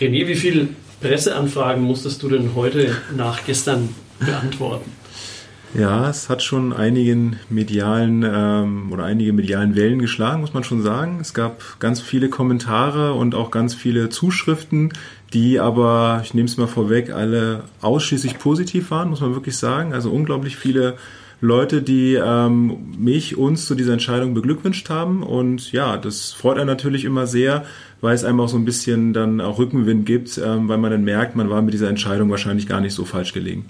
René, wie viele Presseanfragen musstest du denn heute nach gestern beantworten? Ja, es hat schon einigen medialen ähm, oder einige medialen Wellen geschlagen, muss man schon sagen. Es gab ganz viele Kommentare und auch ganz viele Zuschriften, die aber, ich nehme es mal vorweg, alle ausschließlich positiv waren, muss man wirklich sagen. Also unglaublich viele Leute, die ähm, mich, uns zu dieser Entscheidung beglückwünscht haben. Und ja, das freut einen natürlich immer sehr, weil es einem auch so ein bisschen dann auch Rückenwind gibt, ähm, weil man dann merkt, man war mit dieser Entscheidung wahrscheinlich gar nicht so falsch gelegen.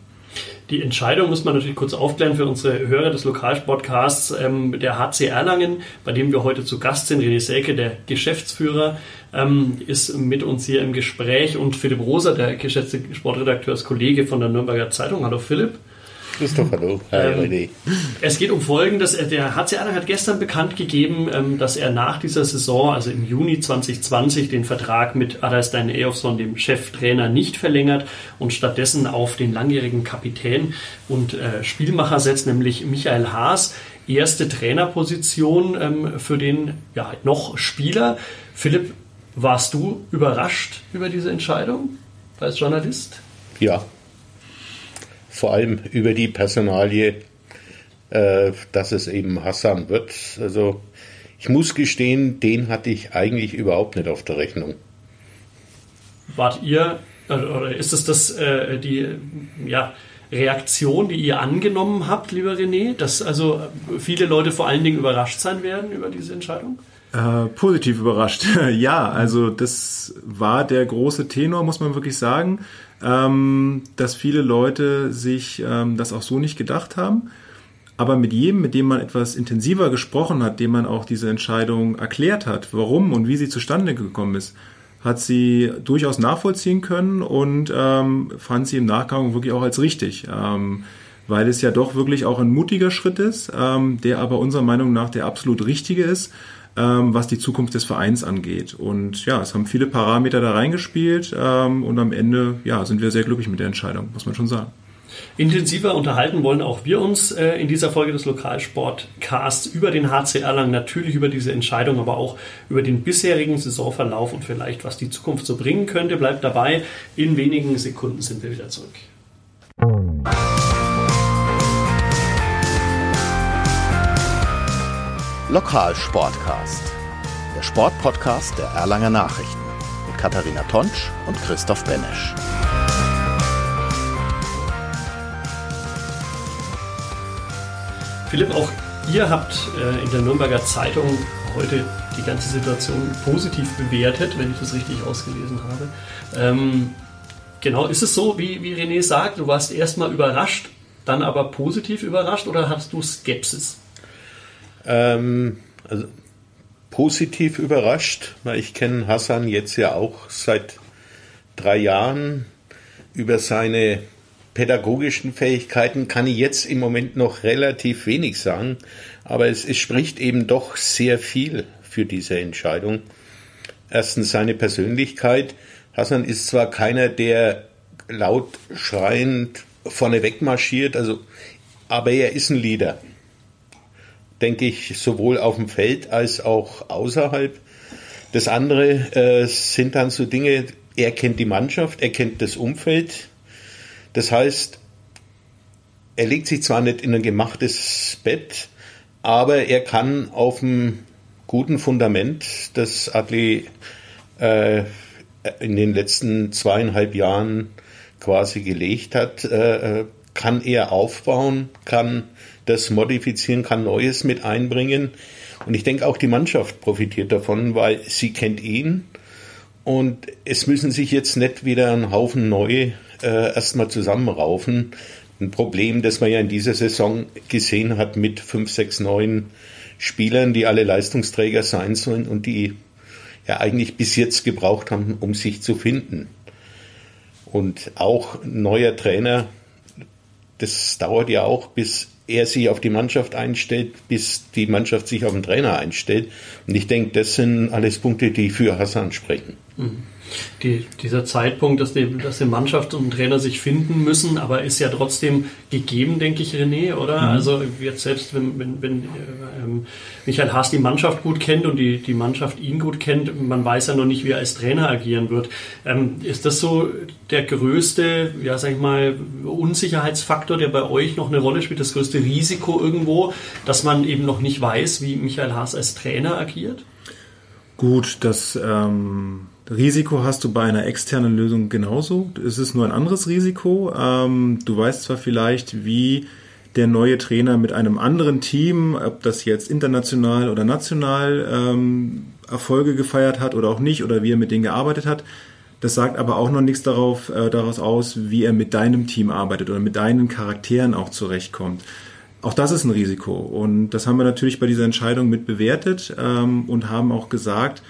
Die Entscheidung muss man natürlich kurz aufklären für unsere Hörer des Lokalsportcasts. Ähm, der HC Erlangen, bei dem wir heute zu Gast sind, René Selke, der Geschäftsführer, ähm, ist mit uns hier im Gespräch und Philipp Roser, der geschätzte Sportredakteurskollege von der Nürnberger Zeitung. Hallo Philipp. Christoph, hallo. Hi, ähm, René. Es geht um Folgendes. Der HC Erlangen hat gestern bekannt gegeben, ähm, dass er nach dieser Saison, also im Juni 2020, den Vertrag mit Adalstein Eyjolfsson, dem Cheftrainer, nicht verlängert und stattdessen auf den langjährigen Kapitän und äh, Spielmacher setzt, nämlich Michael Haas. Erste Trainerposition ähm, für den ja, noch Spieler. Philipp, warst du überrascht über diese Entscheidung als Journalist? Ja, vor allem über die Personalie, äh, dass es eben Hassan wird. Also ich muss gestehen, den hatte ich eigentlich überhaupt nicht auf der Rechnung. Wart ihr, oder ist es das, äh, die ja, Reaktion, die ihr angenommen habt, lieber René, dass also viele Leute vor allen Dingen überrascht sein werden über diese Entscheidung? Äh, positiv überrascht. ja, also das war der große Tenor, muss man wirklich sagen ähm, dass viele Leute sich ähm, das auch so nicht gedacht haben. Aber mit jedem, mit dem man etwas intensiver gesprochen hat, dem man auch diese Entscheidung erklärt hat, warum und wie sie zustande gekommen ist, hat sie durchaus nachvollziehen können und ähm, fand sie im Nachgang wirklich auch als richtig. Ähm, weil es ja doch wirklich auch ein mutiger Schritt ist, ähm, der aber unserer Meinung nach der absolut richtige ist ähm, was die Zukunft des Vereins angeht. Und ja, es haben viele Parameter da reingespielt ähm, und am Ende ja, sind wir sehr glücklich mit der Entscheidung, muss man schon sagen. Intensiver unterhalten wollen auch wir uns äh, in dieser Folge des Lokalsportcasts über den HC Erlangen, natürlich über diese Entscheidung, aber auch über den bisherigen Saisonverlauf und vielleicht, was die Zukunft so bringen könnte. Bleibt dabei. In wenigen Sekunden sind wir wieder zurück. Lokalsportcast, der Sportpodcast der Erlanger Nachrichten mit Katharina Tonsch und Christoph Benesch. Philipp, auch ihr habt äh, in der Nürnberger Zeitung heute die ganze Situation positiv bewertet, wenn ich das richtig ausgelesen habe. Ähm, genau, ist es so, wie, wie René sagt, du warst erstmal überrascht, dann aber positiv überrascht oder hast du Skepsis? Ähm, also positiv überrascht, weil ich kenne Hassan jetzt ja auch seit drei Jahren. Über seine pädagogischen Fähigkeiten kann ich jetzt im Moment noch relativ wenig sagen, aber es, es spricht eben doch sehr viel für diese Entscheidung. Erstens seine Persönlichkeit. Hassan ist zwar keiner, der laut schreiend vorneweg marschiert, also, aber er ist ein Leader denke ich, sowohl auf dem Feld als auch außerhalb. Das andere äh, sind dann so Dinge, er kennt die Mannschaft, er kennt das Umfeld. Das heißt, er legt sich zwar nicht in ein gemachtes Bett, aber er kann auf einem guten Fundament, das Adli äh, in den letzten zweieinhalb Jahren quasi gelegt hat, äh, äh kann er aufbauen, kann das modifizieren, kann Neues mit einbringen. Und ich denke auch die Mannschaft profitiert davon, weil sie kennt ihn. Und es müssen sich jetzt nicht wieder ein Haufen neu äh, erstmal zusammenraufen. Ein Problem, das man ja in dieser Saison gesehen hat mit fünf, sechs, neun Spielern, die alle Leistungsträger sein sollen und die ja eigentlich bis jetzt gebraucht haben, um sich zu finden. Und auch neuer Trainer, das dauert ja auch, bis er sich auf die Mannschaft einstellt, bis die Mannschaft sich auf den Trainer einstellt. Und ich denke, das sind alles Punkte, die für Hassan sprechen. Mhm. Die, dieser Zeitpunkt, dass die, dass die Mannschaft und Trainer sich finden müssen, aber ist ja trotzdem gegeben, denke ich, René, oder? Mhm. Also jetzt selbst, wenn, wenn, wenn ähm, Michael Haas die Mannschaft gut kennt und die, die Mannschaft ihn gut kennt, man weiß ja noch nicht, wie er als Trainer agieren wird. Ähm, ist das so der größte, ja, sag ich mal, Unsicherheitsfaktor, der bei euch noch eine Rolle spielt, das größte Risiko irgendwo, dass man eben noch nicht weiß, wie Michael Haas als Trainer agiert? Gut, das ähm, Risiko hast du bei einer externen Lösung genauso. Es ist nur ein anderes Risiko. Ähm, du weißt zwar vielleicht, wie der neue Trainer mit einem anderen Team, ob das jetzt international oder national ähm, Erfolge gefeiert hat oder auch nicht, oder wie er mit denen gearbeitet hat. Das sagt aber auch noch nichts darauf, äh, daraus aus, wie er mit deinem Team arbeitet oder mit deinen Charakteren auch zurechtkommt. Auch das ist ein Risiko. Und das haben wir natürlich bei dieser Entscheidung mit bewertet ähm, und haben auch gesagt,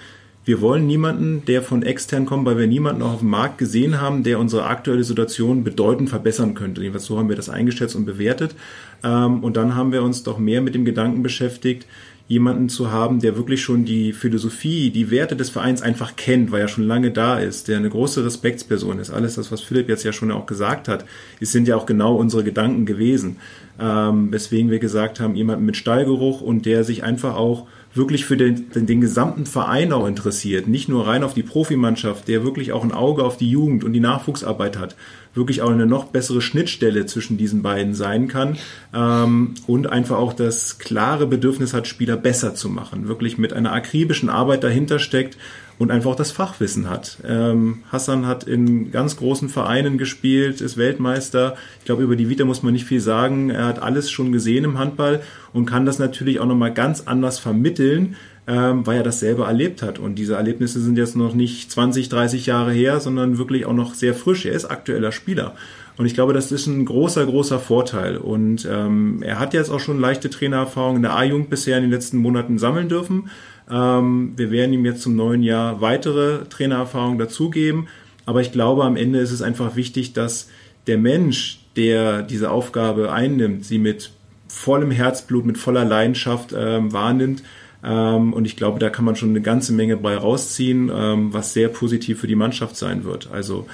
wir wollen niemanden, der von extern kommt, weil wir niemanden auch auf dem Markt gesehen haben, der unsere aktuelle Situation bedeutend verbessern könnte. Jedenfalls so haben wir das eingeschätzt und bewertet. Ähm, und dann haben wir uns doch mehr mit dem Gedanken beschäftigt, jemanden zu haben, der wirklich schon die Philosophie, die Werte des Vereins einfach kennt, weil er schon lange da ist, der eine große Respektsperson ist. Alles das, was Philipp jetzt ja schon auch gesagt hat, es sind ja auch genau unsere Gedanken gewesen. Ähm, weswegen wir gesagt haben, jemanden mit Stallgeruch und der sich einfach auch wirklich für den, den, den, gesamten Verein auch interessiert, nicht nur rein auf die Profimannschaft, der wirklich auch ein Auge auf die Jugend und die Nachwuchsarbeit hat, wirklich auch eine noch bessere Schnittstelle zwischen diesen beiden sein kann. Ähm, und einfach auch das klare Bedürfnis hat, Spieler besser zu machen, wirklich mit einer akribischen Arbeit dahinter steckt und einfach auch das Fachwissen hat. Ähm, Hassan hat in ganz großen Vereinen gespielt, ist Weltmeister. Ich glaube, über die Vita muss man nicht viel sagen. Er hat alles schon gesehen im Handball und kann das natürlich auch nochmal ganz anders vermitteln, ähm, weil er das selber erlebt hat. Und diese Erlebnisse sind jetzt noch nicht 20, 30 Jahre her, sondern wirklich auch noch sehr frisch. Er ist aktueller Spieler. Und ich glaube, das ist ein großer, großer Vorteil. Und ähm, er hat jetzt auch schon leichte Trainererfahrung in der A-Jugend bisher in den letzten Monaten sammeln dürfen. Ähm, wir werden ihm jetzt zum neuen Jahr weitere Trainererfahrungen dazugeben. Aber ich glaube, am Ende ist es einfach wichtig, dass der Mensch, der diese Aufgabe einnimmt, sie mit vollem Herzblut, mit voller Leidenschaft ähm, wahrnimmt. Ähm, und ich glaube, da kann man schon eine ganze Menge bei rausziehen, ähm, was sehr positiv für die Mannschaft sein wird. Also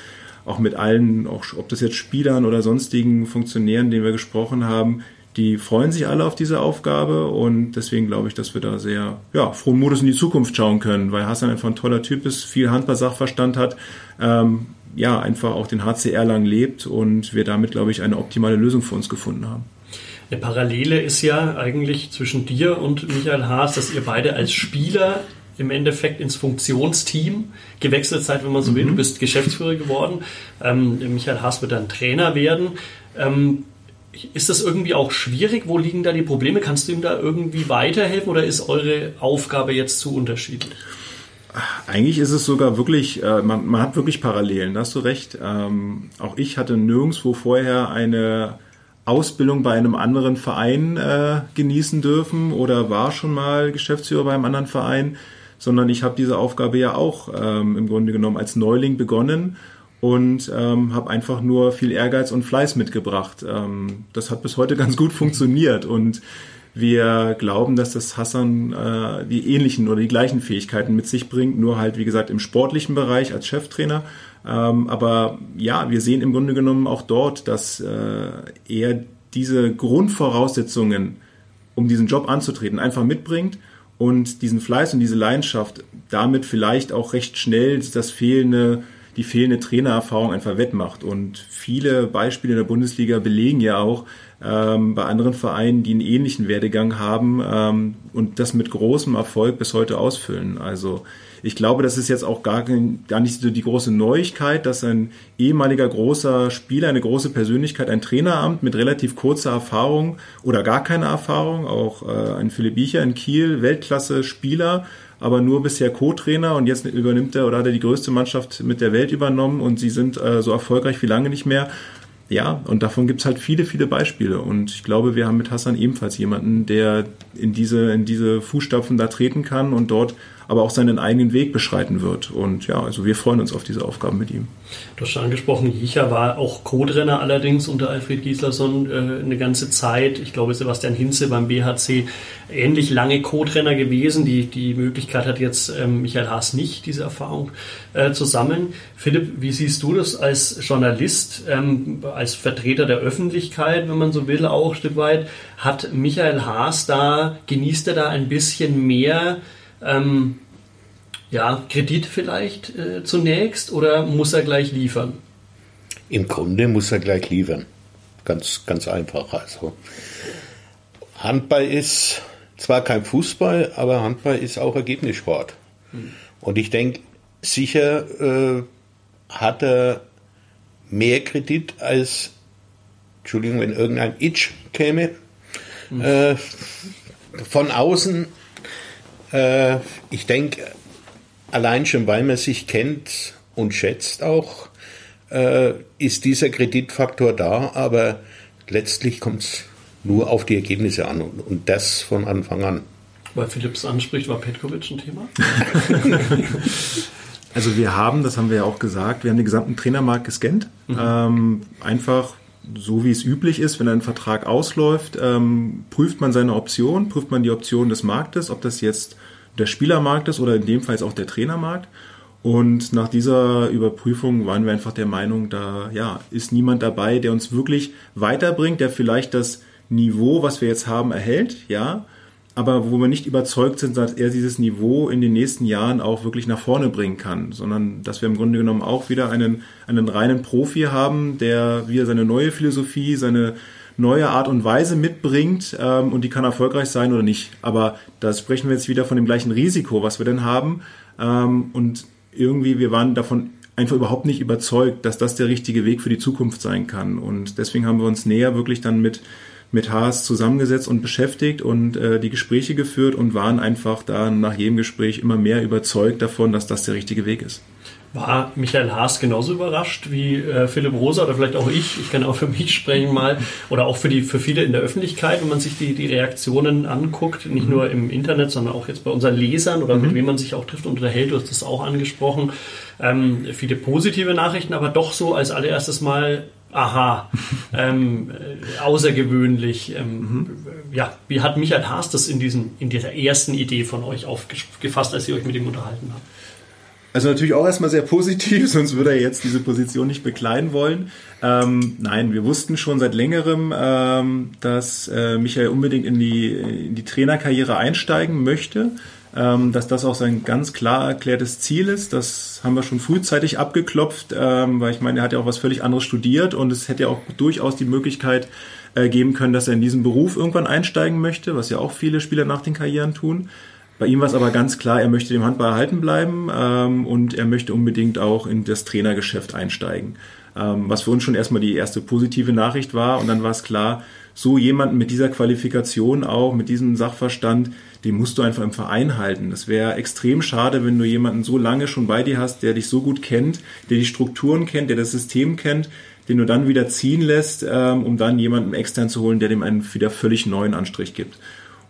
auch mit allen, auch ob das jetzt Spielern oder sonstigen Funktionären, denen wir gesprochen haben, die freuen sich alle auf diese Aufgabe und deswegen glaube ich, dass wir da sehr ja, frohen Modus in die Zukunft schauen können, weil Hassan einfach ein toller Typ ist, viel Handball-Sachverstand hat, ähm, ja, einfach auch den HCR lang lebt und wir damit, glaube ich, eine optimale Lösung für uns gefunden haben. Eine Parallele ist ja eigentlich zwischen dir und Michael Haas, dass ihr beide als Spieler im Endeffekt ins Funktionsteam gewechselt seid, wenn man so will. Du mhm. bist Geschäftsführer geworden. Ähm, Michael Haas wird dann Trainer werden. Ähm, ist das irgendwie auch schwierig? Wo liegen da die Probleme? Kannst du ihm da irgendwie weiterhelfen oder ist eure Aufgabe jetzt zu unterschiedlich? Eigentlich ist es sogar wirklich, äh, man, man, hat wirklich Parallelen, da hast du recht. Ähm, auch ich hatte nirgendwo vorher eine Ausbildung bei einem anderen Verein äh, genießen dürfen oder war schon mal Geschäftsführer bei einem anderen Verein, sondern ich habe diese Aufgabe ja auch ähm, im Grunde genommen als Neuling begonnen und ähm, habe einfach nur viel Ehrgeiz und Fleiß mitgebracht. Ähm, das hat bis heute ganz gut funktioniert und wir glauben, dass das Hassan äh, die ähnlichen oder die gleichen Fähigkeiten mit sich bringt, nur halt wie gesagt im sportlichen Bereich als Cheftrainer. Ähm, aber ja, wir sehen im Grunde genommen auch dort, dass äh, er diese Grundvoraussetzungen, um diesen Job anzutreten, einfach mitbringt und diesen Fleiß und diese Leidenschaft damit vielleicht auch recht schnell das fehlende die fehlende Trainererfahrung einfach wettmacht. Und viele Beispiele in der Bundesliga belegen ja auch ähm, bei anderen Vereinen, die einen ähnlichen Werdegang haben ähm, und das mit großem Erfolg bis heute ausfüllen. Also ich glaube, das ist jetzt auch gar, gar nicht so die große Neuigkeit, dass ein ehemaliger großer Spieler, eine große Persönlichkeit, ein Traineramt mit relativ kurzer Erfahrung oder gar keine Erfahrung, auch äh, ein Philipp Biecher in Kiel, Weltklasse-Spieler, aber nur bisher Co-Trainer und jetzt übernimmt er oder hat er die größte Mannschaft mit der Welt übernommen und sie sind äh, so erfolgreich wie lange nicht mehr. Ja, und davon gibt es halt viele, viele Beispiele. Und ich glaube, wir haben mit Hassan ebenfalls jemanden, der in diese, in diese Fußstapfen da treten kann und dort aber auch seinen eigenen Weg beschreiten wird. Und ja, also wir freuen uns auf diese Aufgaben mit ihm. Du hast schon angesprochen, Jicha war auch Co-Trainer allerdings unter Alfred Gislason äh, eine ganze Zeit. Ich glaube, Sebastian Hinze beim BHC ähnlich lange Co-Trainer gewesen. Die, die Möglichkeit hat jetzt ähm, Michael Haas nicht, diese Erfahrung äh, zu sammeln. Philipp, wie siehst du das als Journalist, ähm, als Vertreter der Öffentlichkeit, wenn man so will, auch ein Stück weit? Hat Michael Haas da, genießt er da ein bisschen mehr ähm, ja, Kredit vielleicht äh, zunächst oder muss er gleich liefern? Im Grunde muss er gleich liefern. Ganz, ganz einfach. Also Handball ist zwar kein Fußball, aber Handball ist auch Ergebnissport. Hm. Und ich denke, sicher äh, hat er mehr Kredit als, Entschuldigung, wenn irgendein Itch käme. Hm. Äh, von außen, äh, ich denke, allein schon weil man sich kennt und schätzt auch, äh, ist dieser Kreditfaktor da, aber letztlich kommt es nur auf die Ergebnisse an und, und das von Anfang an. Weil Philipps anspricht, war Petkovic ein Thema? also wir haben, das haben wir ja auch gesagt, wir haben den gesamten Trainermarkt gescannt. Mhm. Ähm, einfach so wie es üblich ist, wenn ein Vertrag ausläuft, ähm, prüft man seine Option, prüft man die Option des Marktes, ob das jetzt der Spielermarkt ist oder in dem Fall auch der Trainermarkt. Und nach dieser Überprüfung waren wir einfach der Meinung, da ja, ist niemand dabei, der uns wirklich weiterbringt, der vielleicht das Niveau, was wir jetzt haben, erhält, ja, aber wo wir nicht überzeugt sind, dass er dieses Niveau in den nächsten Jahren auch wirklich nach vorne bringen kann, sondern dass wir im Grunde genommen auch wieder einen, einen reinen Profi haben, der wieder seine neue Philosophie, seine neue Art und Weise mitbringt ähm, und die kann erfolgreich sein oder nicht. Aber da sprechen wir jetzt wieder von dem gleichen Risiko, was wir denn haben. Ähm, und irgendwie, wir waren davon einfach überhaupt nicht überzeugt, dass das der richtige Weg für die Zukunft sein kann. Und deswegen haben wir uns näher wirklich dann mit mit Haas zusammengesetzt und beschäftigt und äh, die Gespräche geführt und waren einfach da nach jedem Gespräch immer mehr überzeugt davon, dass das der richtige Weg ist. War Michael Haas genauso überrascht wie äh, Philipp Rosa oder vielleicht auch ich? Ich kann auch für mich sprechen mal oder auch für die für viele in der Öffentlichkeit, wenn man sich die, die Reaktionen anguckt, nicht mhm. nur im Internet, sondern auch jetzt bei unseren Lesern oder mhm. mit wem man sich auch trifft und unterhält. Du hast das auch angesprochen. Ähm, viele positive Nachrichten, aber doch so als allererstes Mal aha, ähm, äh, außergewöhnlich. Ähm, mhm. Ja, wie hat Michael Haas das in, diesem, in dieser ersten Idee von euch aufgefasst, als ihr euch mit ihm unterhalten habt? Also natürlich auch erstmal sehr positiv, sonst würde er jetzt diese Position nicht bekleiden wollen. Ähm, nein, wir wussten schon seit längerem, ähm, dass äh, Michael unbedingt in die, in die Trainerkarriere einsteigen möchte, ähm, dass das auch sein ganz klar erklärtes Ziel ist. Das haben wir schon frühzeitig abgeklopft, ähm, weil ich meine, er hat ja auch was völlig anderes studiert und es hätte ja auch durchaus die Möglichkeit äh, geben können, dass er in diesen Beruf irgendwann einsteigen möchte, was ja auch viele Spieler nach den Karrieren tun. Bei ihm war es aber ganz klar, er möchte dem Handball erhalten bleiben ähm, und er möchte unbedingt auch in das Trainergeschäft einsteigen. Ähm, was für uns schon erstmal die erste positive Nachricht war. Und dann war es klar, so jemanden mit dieser Qualifikation auch, mit diesem Sachverstand, den musst du einfach im Verein halten. Das wäre extrem schade, wenn du jemanden so lange schon bei dir hast, der dich so gut kennt, der die Strukturen kennt, der das System kennt, den du dann wieder ziehen lässt, ähm, um dann jemanden extern zu holen, der dem einen wieder völlig neuen Anstrich gibt.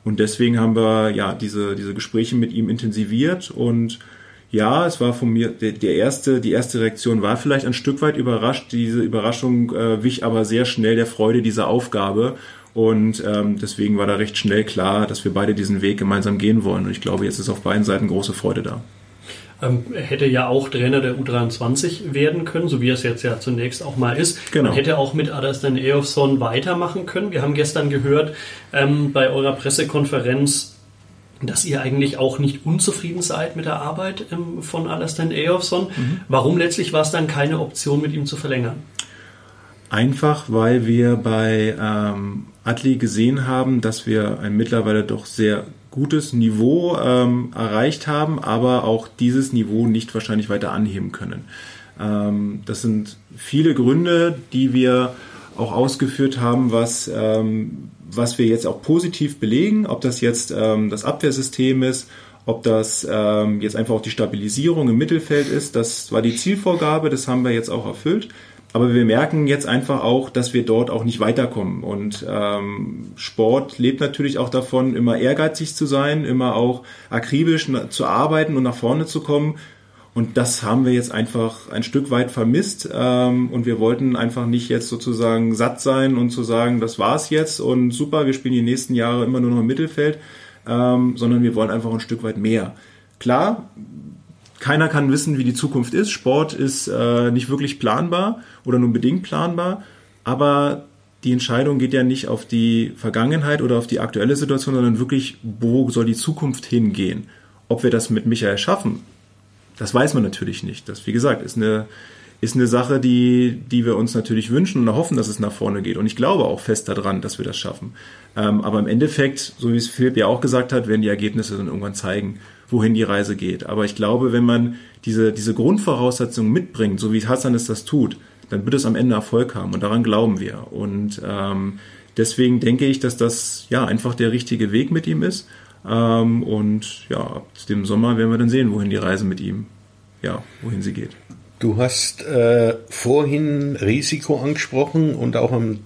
Und deswegen haben wir ja diese, diese Gespräche mit ihm intensiviert und ja, es war von mir, der, erste, die erste Reaktion war vielleicht ein Stück weit überrascht. Diese Überraschung äh, wich aber sehr schnell der Freude dieser Aufgabe. Und ähm, deswegen war da recht schnell klar, dass wir beide diesen Weg gemeinsam gehen wollen. Und ich glaube, jetzt ist auf beiden Seiten große Freude da. Ähm, hätte ja auch Trainer der U23 werden können, so wie es jetzt ja zunächst auch mal ist. Genau. Man hätte auch mit Adastan Eofson weitermachen können. Wir haben gestern gehört ähm, bei eurer Pressekonferenz, dass ihr eigentlich auch nicht unzufrieden seid mit der Arbeit ähm, von Alastan Eofson. Mhm. Warum letztlich war es dann keine Option, mit ihm zu verlängern? Einfach, weil wir bei ähm, Adli gesehen haben, dass wir ein mittlerweile doch sehr gutes Niveau ähm, erreicht haben, aber auch dieses Niveau nicht wahrscheinlich weiter anheben können. Ähm, das sind viele Gründe, die wir auch ausgeführt haben, was, ähm, was wir jetzt auch positiv belegen, ob das jetzt ähm, das Abwehrsystem ist, ob das ähm, jetzt einfach auch die Stabilisierung im Mittelfeld ist. Das war die Zielvorgabe, das haben wir jetzt auch erfüllt. Aber wir merken jetzt einfach auch, dass wir dort auch nicht weiterkommen. Und ähm, Sport lebt natürlich auch davon, immer ehrgeizig zu sein, immer auch akribisch zu arbeiten und nach vorne zu kommen. Und das haben wir jetzt einfach ein Stück weit vermisst. Ähm, und wir wollten einfach nicht jetzt sozusagen satt sein und zu sagen, das war's jetzt und super, wir spielen die nächsten Jahre immer nur noch im Mittelfeld, ähm, sondern wir wollen einfach ein Stück weit mehr. Klar, keiner kann wissen, wie die Zukunft ist. Sport ist äh, nicht wirklich planbar oder nur bedingt planbar, aber die Entscheidung geht ja nicht auf die Vergangenheit oder auf die aktuelle Situation, sondern wirklich, wo soll die Zukunft hingehen? Ob wir das mit Michael schaffen, das weiß man natürlich nicht. Das, wie gesagt, ist eine, ist eine Sache, die, die wir uns natürlich wünschen und hoffen, dass es nach vorne geht. Und ich glaube auch fest daran, dass wir das schaffen. Ähm, aber im Endeffekt, so wie es Philipp ja auch gesagt hat, werden die Ergebnisse dann irgendwann zeigen, wohin die Reise geht. Aber ich glaube, wenn man diese, diese Grundvoraussetzungen mitbringt, so wie Hassan es das tut, dann wird es am Ende Erfolg haben. Und daran glauben wir. Und ähm, deswegen denke ich, dass das ja einfach der richtige Weg mit ihm ist. Ähm, und ja, ab dem Sommer werden wir dann sehen, wohin die Reise mit ihm, ja, wohin sie geht. Du hast äh, vorhin Risiko angesprochen und auch um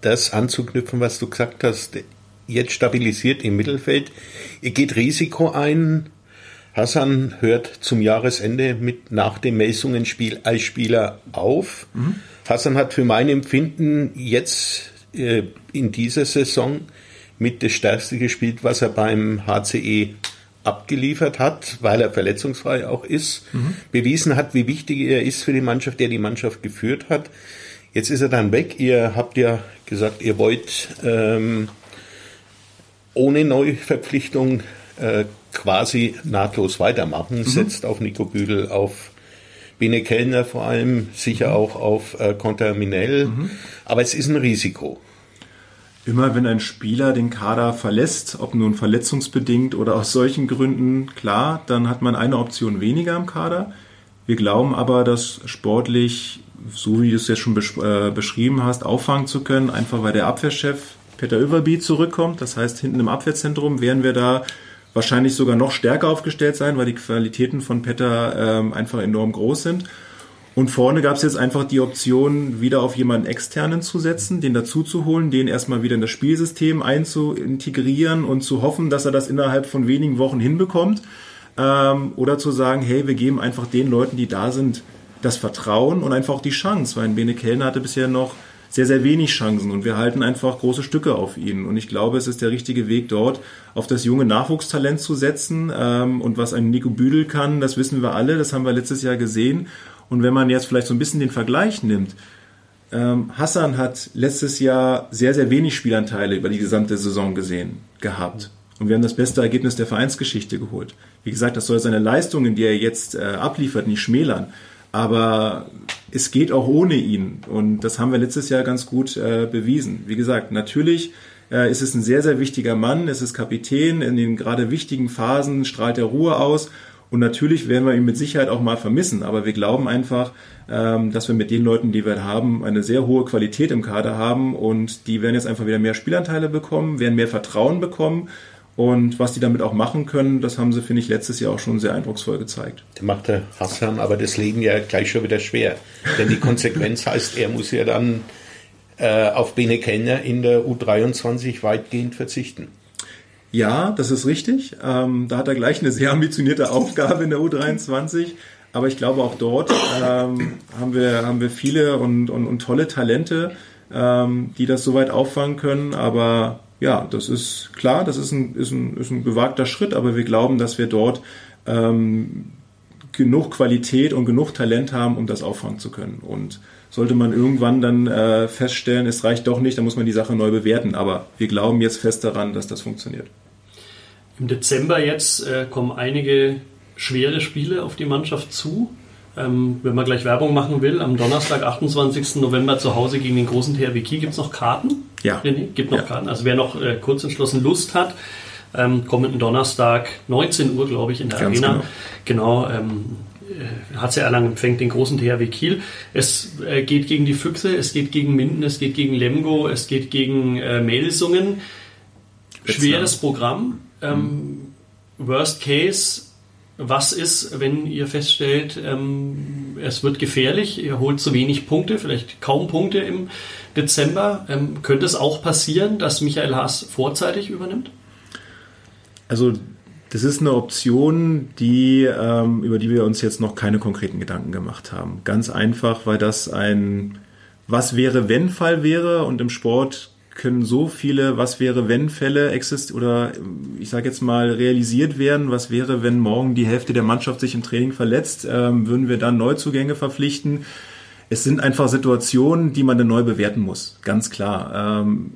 das anzuknüpfen, was du gesagt hast, jetzt stabilisiert im Mittelfeld. Ihr geht Risiko ein. Hassan hört zum Jahresende mit nach dem Messungen-Spiel als Spieler auf. Mhm. Hassan hat für mein Empfinden jetzt äh, in dieser Saison mit das Stärkste gespielt, was er beim HCE abgeliefert hat, weil er verletzungsfrei auch ist, mhm. bewiesen hat, wie wichtig er ist für die Mannschaft, der die Mannschaft geführt hat. Jetzt ist er dann weg. Ihr habt ja gesagt, ihr wollt ähm, ohne Neuverpflichtung äh, quasi nahtlos weitermachen. Mhm. Setzt auf Nico Büdel, auf Bene Kellner vor allem, sicher mhm. auch auf äh, Contaminell. Mhm. Aber es ist ein Risiko. Immer wenn ein Spieler den Kader verlässt, ob nun verletzungsbedingt oder aus solchen Gründen, klar, dann hat man eine Option weniger im Kader. Wir glauben aber, dass sportlich, so wie du es jetzt schon besch äh, beschrieben hast, auffangen zu können, einfach weil der Abwehrchef Peter Överby zurückkommt. Das heißt, hinten im Abwehrzentrum werden wir da wahrscheinlich sogar noch stärker aufgestellt sein, weil die Qualitäten von Petter ähm, einfach enorm groß sind. Und vorne gab es jetzt einfach die Option, wieder auf jemanden externen zu setzen, den dazu zu holen, den erstmal wieder in das Spielsystem einzuintegrieren und zu hoffen, dass er das innerhalb von wenigen Wochen hinbekommt. Ähm, oder zu sagen, hey, wir geben einfach den Leuten, die da sind, das Vertrauen und einfach auch die Chance, weil Bene Kellner hatte bisher noch sehr, sehr wenig Chancen und wir halten einfach große Stücke auf ihn. Und ich glaube, es ist der richtige Weg dort, auf das junge Nachwuchstalent zu setzen. Ähm, und was ein Nico Büdel kann, das wissen wir alle, das haben wir letztes Jahr gesehen. Und wenn man jetzt vielleicht so ein bisschen den Vergleich nimmt, ähm, Hassan hat letztes Jahr sehr, sehr wenig Spielanteile über die gesamte Saison gesehen gehabt. Und wir haben das beste Ergebnis der Vereinsgeschichte geholt. Wie gesagt, das soll seine Leistungen, die er jetzt äh, abliefert, nicht schmälern. Aber es geht auch ohne ihn. Und das haben wir letztes Jahr ganz gut äh, bewiesen. Wie gesagt, natürlich äh, ist es ein sehr, sehr wichtiger Mann. Es ist Kapitän. In den gerade wichtigen Phasen strahlt er Ruhe aus. Und natürlich werden wir ihn mit Sicherheit auch mal vermissen, aber wir glauben einfach, ähm, dass wir mit den Leuten, die wir haben, eine sehr hohe Qualität im Kader haben und die werden jetzt einfach wieder mehr Spielanteile bekommen, werden mehr Vertrauen bekommen. Und was die damit auch machen können, das haben sie, finde ich, letztes Jahr auch schon sehr eindrucksvoll gezeigt. Da macht der Hassan aber das Leben ja gleich schon wieder schwer. Denn die Konsequenz heißt, er muss ja dann äh, auf Bene Kenner in der U23 weitgehend verzichten. Ja, das ist richtig. Ähm, da hat er gleich eine sehr ambitionierte Aufgabe in der U23. Aber ich glaube, auch dort ähm, haben, wir, haben wir viele und, und, und tolle Talente, ähm, die das soweit auffangen können. Aber ja, das ist klar, das ist ein, ist ein, ist ein gewagter Schritt, aber wir glauben, dass wir dort ähm, genug Qualität und genug Talent haben, um das auffangen zu können. Und sollte man irgendwann dann äh, feststellen, es reicht doch nicht, dann muss man die Sache neu bewerten. Aber wir glauben jetzt fest daran, dass das funktioniert. Im Dezember jetzt äh, kommen einige schwere Spiele auf die Mannschaft zu. Ähm, wenn man gleich Werbung machen will, am Donnerstag, 28. November zu Hause gegen den großen THW Kiel gibt es noch Karten. Ja. René, gibt noch ja. Karten. Also wer noch äh, kurz entschlossen Lust hat, ähm, kommenden Donnerstag, 19 Uhr, glaube ich, in der Ganz Arena. Genau. genau ähm, HC Erlangen empfängt den großen THW Kiel. Es äh, geht gegen die Füchse, es geht gegen Minden, es geht gegen Lemgo, es geht gegen äh, Melsungen. Schweres Programm. Ähm, Worst Case, was ist, wenn ihr feststellt, ähm, es wird gefährlich, er holt zu wenig Punkte, vielleicht kaum Punkte im Dezember. Ähm, könnte es auch passieren, dass Michael Haas vorzeitig übernimmt? Also das ist eine Option, die, ähm, über die wir uns jetzt noch keine konkreten Gedanken gemacht haben. Ganz einfach, weil das ein Was wäre wenn Fall wäre und im Sport können so viele Was wäre wenn Fälle exist oder ich sage jetzt mal realisiert werden. Was wäre, wenn morgen die Hälfte der Mannschaft sich im Training verletzt? Ähm, würden wir dann Neuzugänge verpflichten? Es sind einfach Situationen, die man dann neu bewerten muss. Ganz klar. Ähm,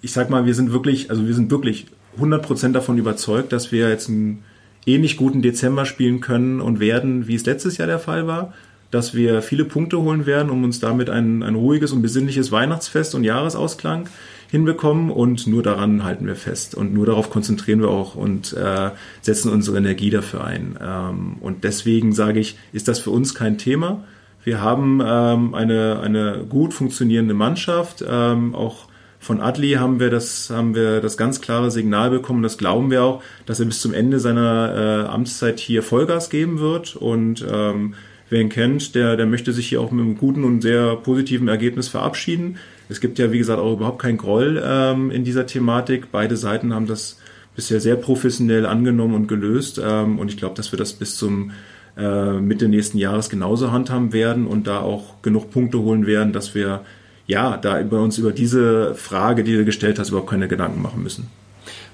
ich sag mal, wir sind wirklich, also wir sind wirklich 100% davon überzeugt, dass wir jetzt einen ähnlich guten Dezember spielen können und werden, wie es letztes Jahr der Fall war, dass wir viele Punkte holen werden, um uns damit ein, ein ruhiges und besinnliches Weihnachtsfest und Jahresausklang hinbekommen und nur daran halten wir fest und nur darauf konzentrieren wir auch und äh, setzen unsere Energie dafür ein. Ähm, und deswegen sage ich, ist das für uns kein Thema. Wir haben ähm, eine, eine gut funktionierende Mannschaft, ähm, auch von Adli haben wir das, haben wir das ganz klare Signal bekommen, das glauben wir auch, dass er bis zum Ende seiner äh, Amtszeit hier Vollgas geben wird. Und ähm, wer ihn kennt, der, der möchte sich hier auch mit einem guten und sehr positiven Ergebnis verabschieden. Es gibt ja, wie gesagt, auch überhaupt keinen Groll ähm, in dieser Thematik. Beide Seiten haben das bisher sehr professionell angenommen und gelöst. Ähm, und ich glaube, dass wir das bis zum äh, Mitte nächsten Jahres genauso handhaben werden und da auch genug Punkte holen werden, dass wir ja, da über uns über diese Frage, die du gestellt hast, überhaupt keine Gedanken machen müssen.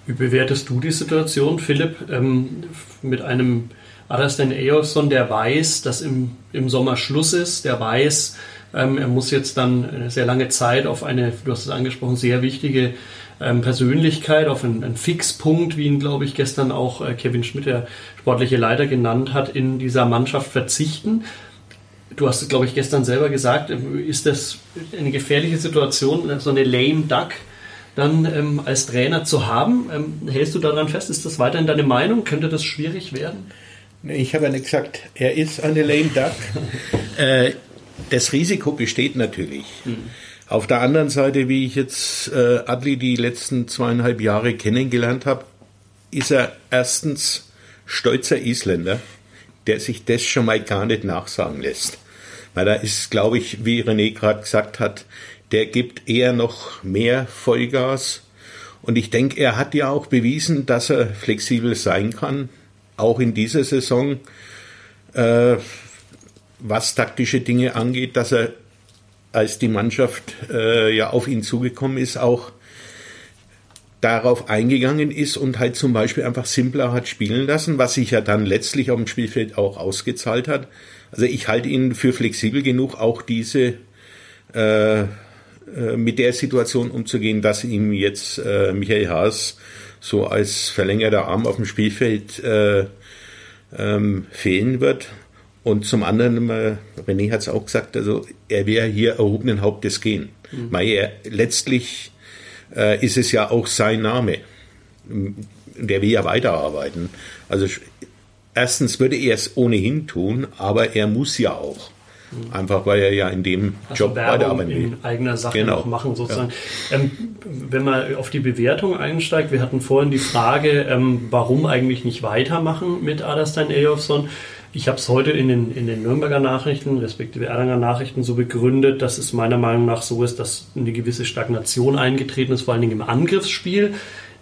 Wie bewertest du die Situation, Philipp, ähm, mit einem Adastan Eofson, der weiß, dass im, im Sommer Schluss ist, der weiß, ähm, er muss jetzt dann eine sehr lange Zeit auf eine, du hast es angesprochen, sehr wichtige ähm, Persönlichkeit, auf einen, einen, Fixpunkt, wie ihn, glaube ich, gestern auch äh, Kevin Schmidt, der sportliche Leiter, genannt hat, in dieser Mannschaft verzichten. Du hast es, glaube ich, gestern selber gesagt, ähm, ist das eine gefährliche Situation, so eine lame duck dann ähm, als Trainer zu haben? Ähm, hältst du daran fest? Ist das weiterhin deine Meinung? Könnte das schwierig werden? Ich habe ja nicht gesagt, er ist eine lame duck. äh, das Risiko besteht natürlich. Mhm. Auf der anderen Seite, wie ich jetzt äh, Adli die letzten zweieinhalb Jahre kennengelernt habe, ist er erstens stolzer Isländer, der sich das schon mal gar nicht nachsagen lässt. Weil da ist, glaube ich, wie René gerade gesagt hat, der gibt eher noch mehr Vollgas. Und ich denke, er hat ja auch bewiesen, dass er flexibel sein kann, auch in dieser Saison, äh, was taktische Dinge angeht, dass er, als die Mannschaft äh, ja auf ihn zugekommen ist, auch darauf eingegangen ist und halt zum Beispiel einfach simpler hat spielen lassen, was sich ja dann letztlich auf dem Spielfeld auch ausgezahlt hat. Also ich halte ihn für flexibel genug, auch diese äh, äh, mit der Situation umzugehen, dass ihm jetzt äh, Michael Haas so als verlängerter Arm auf dem Spielfeld äh, ähm, fehlen wird. Und zum anderen, äh, René hat es auch gesagt, also er wäre hier erhobenen Hauptes gehen. Mhm. Weil er, letztlich äh, ist es ja auch sein Name. Der will ja weiterarbeiten. Also erstens würde er es ohnehin tun, aber er muss ja auch. Einfach weil er ja in dem also Job weiterarbeiten will. in eigener Sache genau. noch machen sozusagen. Ja. Ähm, wenn man auf die Bewertung einsteigt, wir hatten vorhin die Frage, ähm, warum eigentlich nicht weitermachen mit Adastan Eyjolfsson. Ich habe es heute in den, in den Nürnberger Nachrichten, respektive Erlanger Nachrichten so begründet, dass es meiner Meinung nach so ist, dass eine gewisse Stagnation eingetreten ist, vor allen Dingen im Angriffsspiel.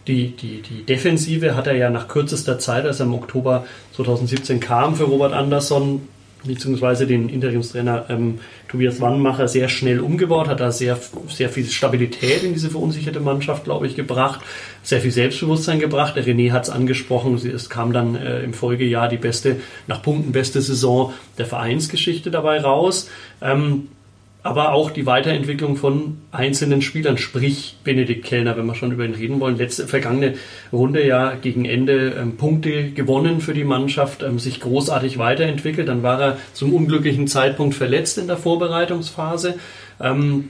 Die, die, die Defensive hat er ja nach kürzester Zeit, als er im Oktober 2017 kam für Robert Andersson, beziehungsweise den Interimstrainer ähm, Tobias Wannmacher sehr schnell umgebaut, hat da sehr, sehr viel Stabilität in diese verunsicherte Mannschaft, glaube ich, gebracht, sehr viel Selbstbewusstsein gebracht. Der René hat es angesprochen, es kam dann äh, im Folgejahr die beste, nach Punkten beste Saison der Vereinsgeschichte dabei raus. Ähm, aber auch die Weiterentwicklung von einzelnen Spielern, sprich Benedikt Kellner, wenn wir schon über ihn reden wollen. Letzte vergangene Runde ja gegen Ende ähm, Punkte gewonnen für die Mannschaft, ähm, sich großartig weiterentwickelt. Dann war er zum unglücklichen Zeitpunkt verletzt in der Vorbereitungsphase ähm,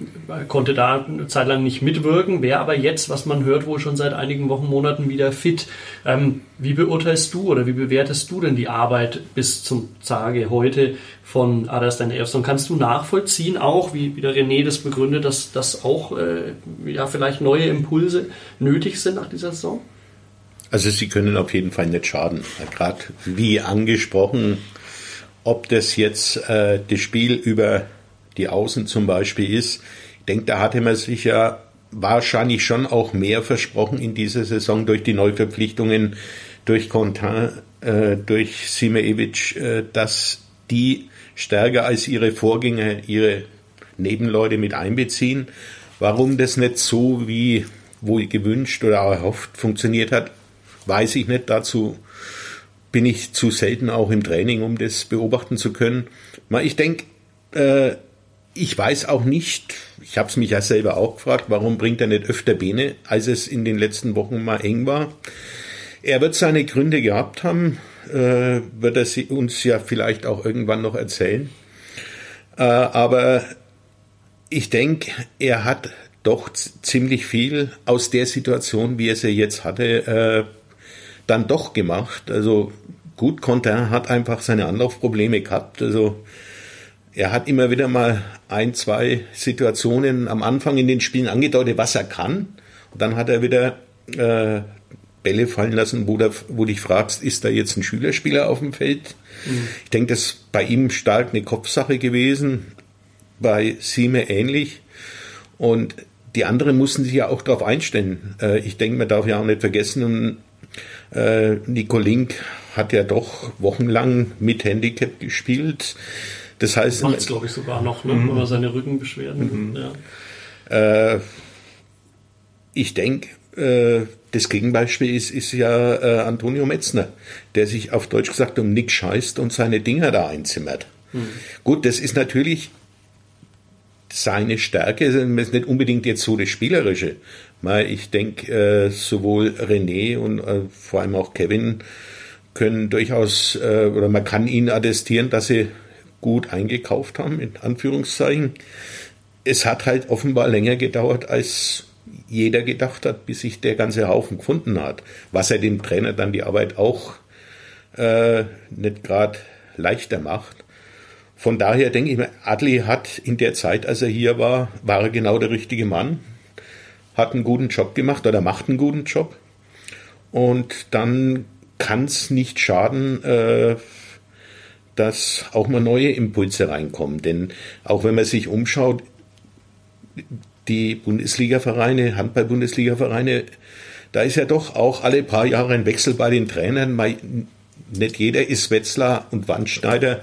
konnte da eine Zeit lang nicht mitwirken, wäre aber jetzt, was man hört, wohl schon seit einigen Wochen, Monaten wieder fit. Ähm, wie beurteilst du oder wie bewertest du denn die Arbeit bis zum Tage heute von Adastan Elfson? Kannst du nachvollziehen auch, wie, wie der René das begründet, dass, dass auch äh, ja, vielleicht neue Impulse nötig sind nach dieser Saison? Also sie können auf jeden Fall nicht schaden. Gerade wie angesprochen, ob das jetzt äh, das Spiel über die Außen zum Beispiel ist. Ich denke, da hatte man sich ja wahrscheinlich schon auch mehr versprochen in dieser Saison durch die Neuverpflichtungen, durch Contin, äh, durch Simeevic, äh, dass die stärker als ihre Vorgänger ihre Nebenleute mit einbeziehen. Warum das nicht so wie wohl gewünscht oder erhofft funktioniert hat, weiß ich nicht. Dazu bin ich zu selten auch im Training, um das beobachten zu können. Ich denke, äh, ich weiß auch nicht, ich habe es mich ja selber auch gefragt, warum bringt er nicht öfter Bene, als es in den letzten Wochen mal eng war. Er wird seine Gründe gehabt haben, äh, wird er sie uns ja vielleicht auch irgendwann noch erzählen. Äh, aber ich denke, er hat doch ziemlich viel aus der Situation, wie er sie jetzt hatte, äh, dann doch gemacht. Also gut, Contin hat einfach seine Anlaufprobleme gehabt. Also er hat immer wieder mal ein, zwei Situationen am Anfang in den Spielen angedeutet, was er kann. Und dann hat er wieder äh, Bälle fallen lassen, wo, da, wo dich fragst, ist da jetzt ein Schülerspieler auf dem Feld? Mhm. Ich denke, das ist bei ihm stark eine Kopfsache gewesen, bei Sieme ähnlich. Und die anderen mussten sich ja auch darauf einstellen. Äh, ich denke, man darf ja auch nicht vergessen, äh, Nico Link hat ja doch wochenlang mit Handicap gespielt. Das heißt, macht es glaube ich sogar noch, ne? Mhm. seine Rückenbeschwerden. Mhm. Ja. Äh, ich denke, äh, das Gegenbeispiel ist, ist ja äh, Antonio Metzner, der sich auf Deutsch gesagt um Nick scheißt und seine Dinger da einzimmert. Mhm. Gut, das ist natürlich seine Stärke, das ist nicht unbedingt jetzt so das Spielerische. Ich denke, äh, sowohl René und äh, vor allem auch Kevin können durchaus, äh, oder man kann ihnen attestieren, dass sie gut eingekauft haben, in Anführungszeichen. Es hat halt offenbar länger gedauert, als jeder gedacht hat, bis sich der ganze Haufen gefunden hat. Was er dem Trainer dann die Arbeit auch äh, nicht gerade leichter macht. Von daher denke ich mir, Adli hat in der Zeit, als er hier war, war er genau der richtige Mann, hat einen guten Job gemacht oder macht einen guten Job. Und dann kann es nicht schaden, äh, dass auch mal neue Impulse reinkommen. Denn auch wenn man sich umschaut, die Bundesliga-Vereine, Handball-Bundesliga-Vereine, da ist ja doch auch alle paar Jahre ein Wechsel bei den Trainern. Nicht jeder ist Wetzlar und Wandschneider,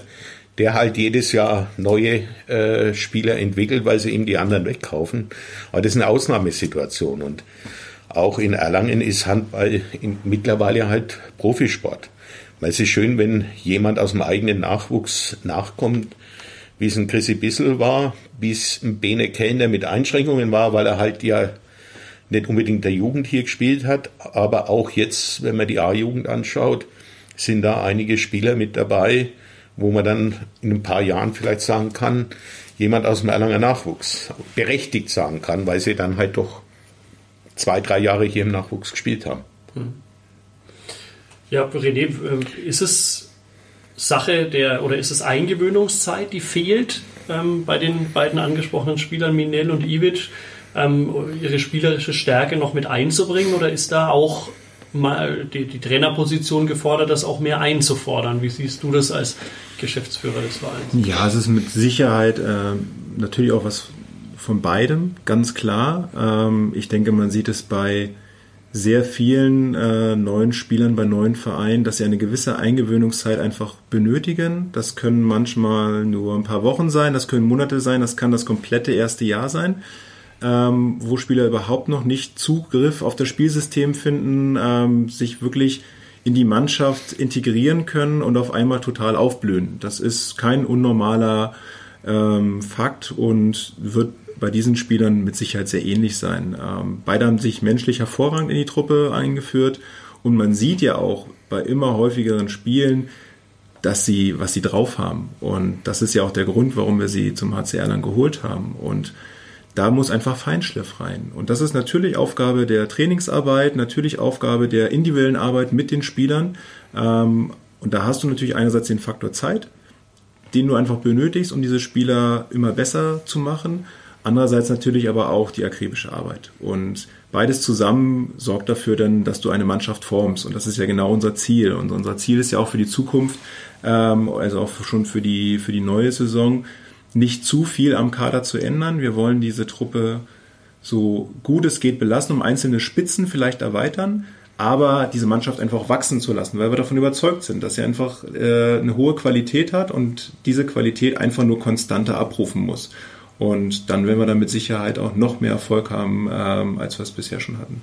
der halt jedes Jahr neue äh, Spieler entwickelt, weil sie ihm die anderen wegkaufen. Aber das ist eine Ausnahmesituation. Und auch in Erlangen ist Handball mittlerweile halt Profisport. Weil es ist schön, wenn jemand aus dem eigenen Nachwuchs nachkommt, wie es ein Chrissy Bissel war, wie es ein Bene Kellner mit Einschränkungen war, weil er halt ja nicht unbedingt der Jugend hier gespielt hat, aber auch jetzt, wenn man die A-Jugend anschaut, sind da einige Spieler mit dabei, wo man dann in ein paar Jahren vielleicht sagen kann, jemand aus dem Erlanger Nachwuchs berechtigt sagen kann, weil sie dann halt doch zwei, drei Jahre hier im Nachwuchs gespielt haben. Hm. Ja, René, äh, ist es Sache der oder ist es Eingewöhnungszeit, die fehlt ähm, bei den beiden angesprochenen Spielern Minel und Ivic, ähm, ihre spielerische Stärke noch mit einzubringen oder ist da auch mal die, die Trainerposition gefordert, das auch mehr einzufordern? Wie siehst du das als Geschäftsführer des Vereins? Ja, es ist mit Sicherheit äh, natürlich auch was von beidem, ganz klar. Ähm, ich denke, man sieht es bei sehr vielen äh, neuen Spielern bei neuen Vereinen, dass sie eine gewisse Eingewöhnungszeit einfach benötigen. Das können manchmal nur ein paar Wochen sein, das können Monate sein, das kann das komplette erste Jahr sein, ähm, wo Spieler überhaupt noch nicht Zugriff auf das Spielsystem finden, ähm, sich wirklich in die Mannschaft integrieren können und auf einmal total aufblühen. Das ist kein unnormaler ähm, Fakt und wird bei diesen Spielern mit Sicherheit sehr ähnlich sein. Ähm, beide haben sich menschlich hervorragend in die Truppe eingeführt und man sieht ja auch bei immer häufigeren Spielen, dass sie, was sie drauf haben. Und das ist ja auch der Grund, warum wir sie zum HCR dann geholt haben. Und da muss einfach Feinschliff rein. Und das ist natürlich Aufgabe der Trainingsarbeit, natürlich Aufgabe der individuellen Arbeit mit den Spielern. Ähm, und da hast du natürlich einerseits den Faktor Zeit, den du einfach benötigst, um diese Spieler immer besser zu machen. Andererseits natürlich aber auch die akribische Arbeit. Und beides zusammen sorgt dafür dann, dass du eine Mannschaft formst. Und das ist ja genau unser Ziel. Und unser Ziel ist ja auch für die Zukunft, ähm, also auch schon für die, für die neue Saison, nicht zu viel am Kader zu ändern. Wir wollen diese Truppe so gut es geht belassen, um einzelne Spitzen vielleicht erweitern, aber diese Mannschaft einfach wachsen zu lassen, weil wir davon überzeugt sind, dass sie einfach äh, eine hohe Qualität hat und diese Qualität einfach nur konstanter abrufen muss. Und dann werden wir da mit Sicherheit auch noch mehr Erfolg haben, ähm, als wir es bisher schon hatten.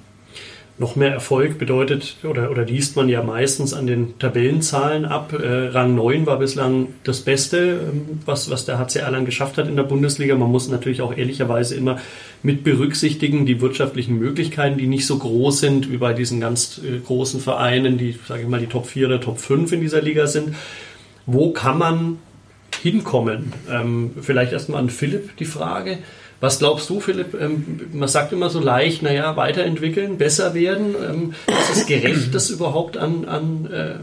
Noch mehr Erfolg bedeutet oder, oder liest man ja meistens an den Tabellenzahlen ab. Äh, Rang 9 war bislang das Beste, ähm, was, was der HC Erlangen geschafft hat in der Bundesliga. Man muss natürlich auch ehrlicherweise immer mit berücksichtigen die wirtschaftlichen Möglichkeiten, die nicht so groß sind wie bei diesen ganz äh, großen Vereinen, die, sage ich mal, die Top 4 oder Top 5 in dieser Liga sind. Wo kann man hinkommen? Ähm, vielleicht erstmal an Philipp die Frage. Was glaubst du, Philipp? Ähm, man sagt immer so leicht, naja, weiterentwickeln, besser werden. Ähm, ist es gerecht, das überhaupt an, an äh,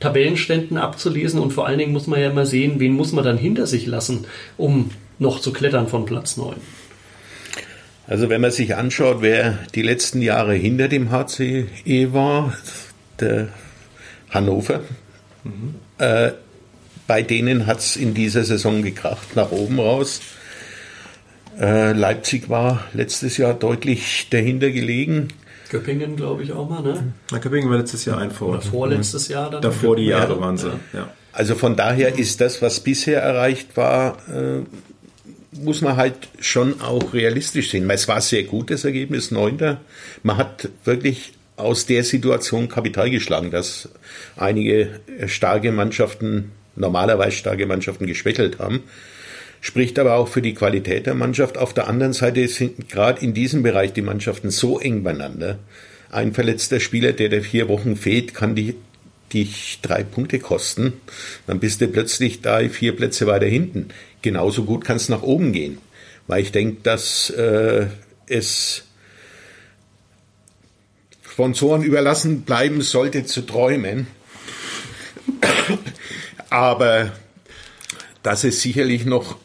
Tabellenständen abzulesen? Und vor allen Dingen muss man ja immer sehen, wen muss man dann hinter sich lassen, um noch zu klettern von Platz 9? Also wenn man sich anschaut, wer die letzten Jahre hinter dem HCE war, der Hannover, mhm. äh, bei denen hat es in dieser Saison gekracht, nach oben raus. Äh, Leipzig war letztes Jahr deutlich dahinter gelegen. Göppingen, glaube ich, auch mal, ne? Na, Göppingen war letztes Jahr ein vor. Oder vorletztes Jahr dann. Davor die Jahre waren sie, ja. Also von daher ist das, was bisher erreicht war, äh, muss man halt schon auch realistisch sehen. Es war sehr gut, das Ergebnis, Neunter. Man hat wirklich aus der Situation Kapital geschlagen, dass einige starke Mannschaften, normalerweise starke Mannschaften geschwächelt haben spricht aber auch für die Qualität der Mannschaft. Auf der anderen Seite sind gerade in diesem Bereich die Mannschaften so eng beieinander. Ein verletzter Spieler, der der vier Wochen fehlt, kann die, dich drei Punkte kosten. Dann bist du plötzlich da vier Plätze weiter hinten. Genauso gut kann es nach oben gehen. Weil ich denke, dass äh, es Sponsoren überlassen bleiben sollte zu träumen. Aber dass es sicherlich noch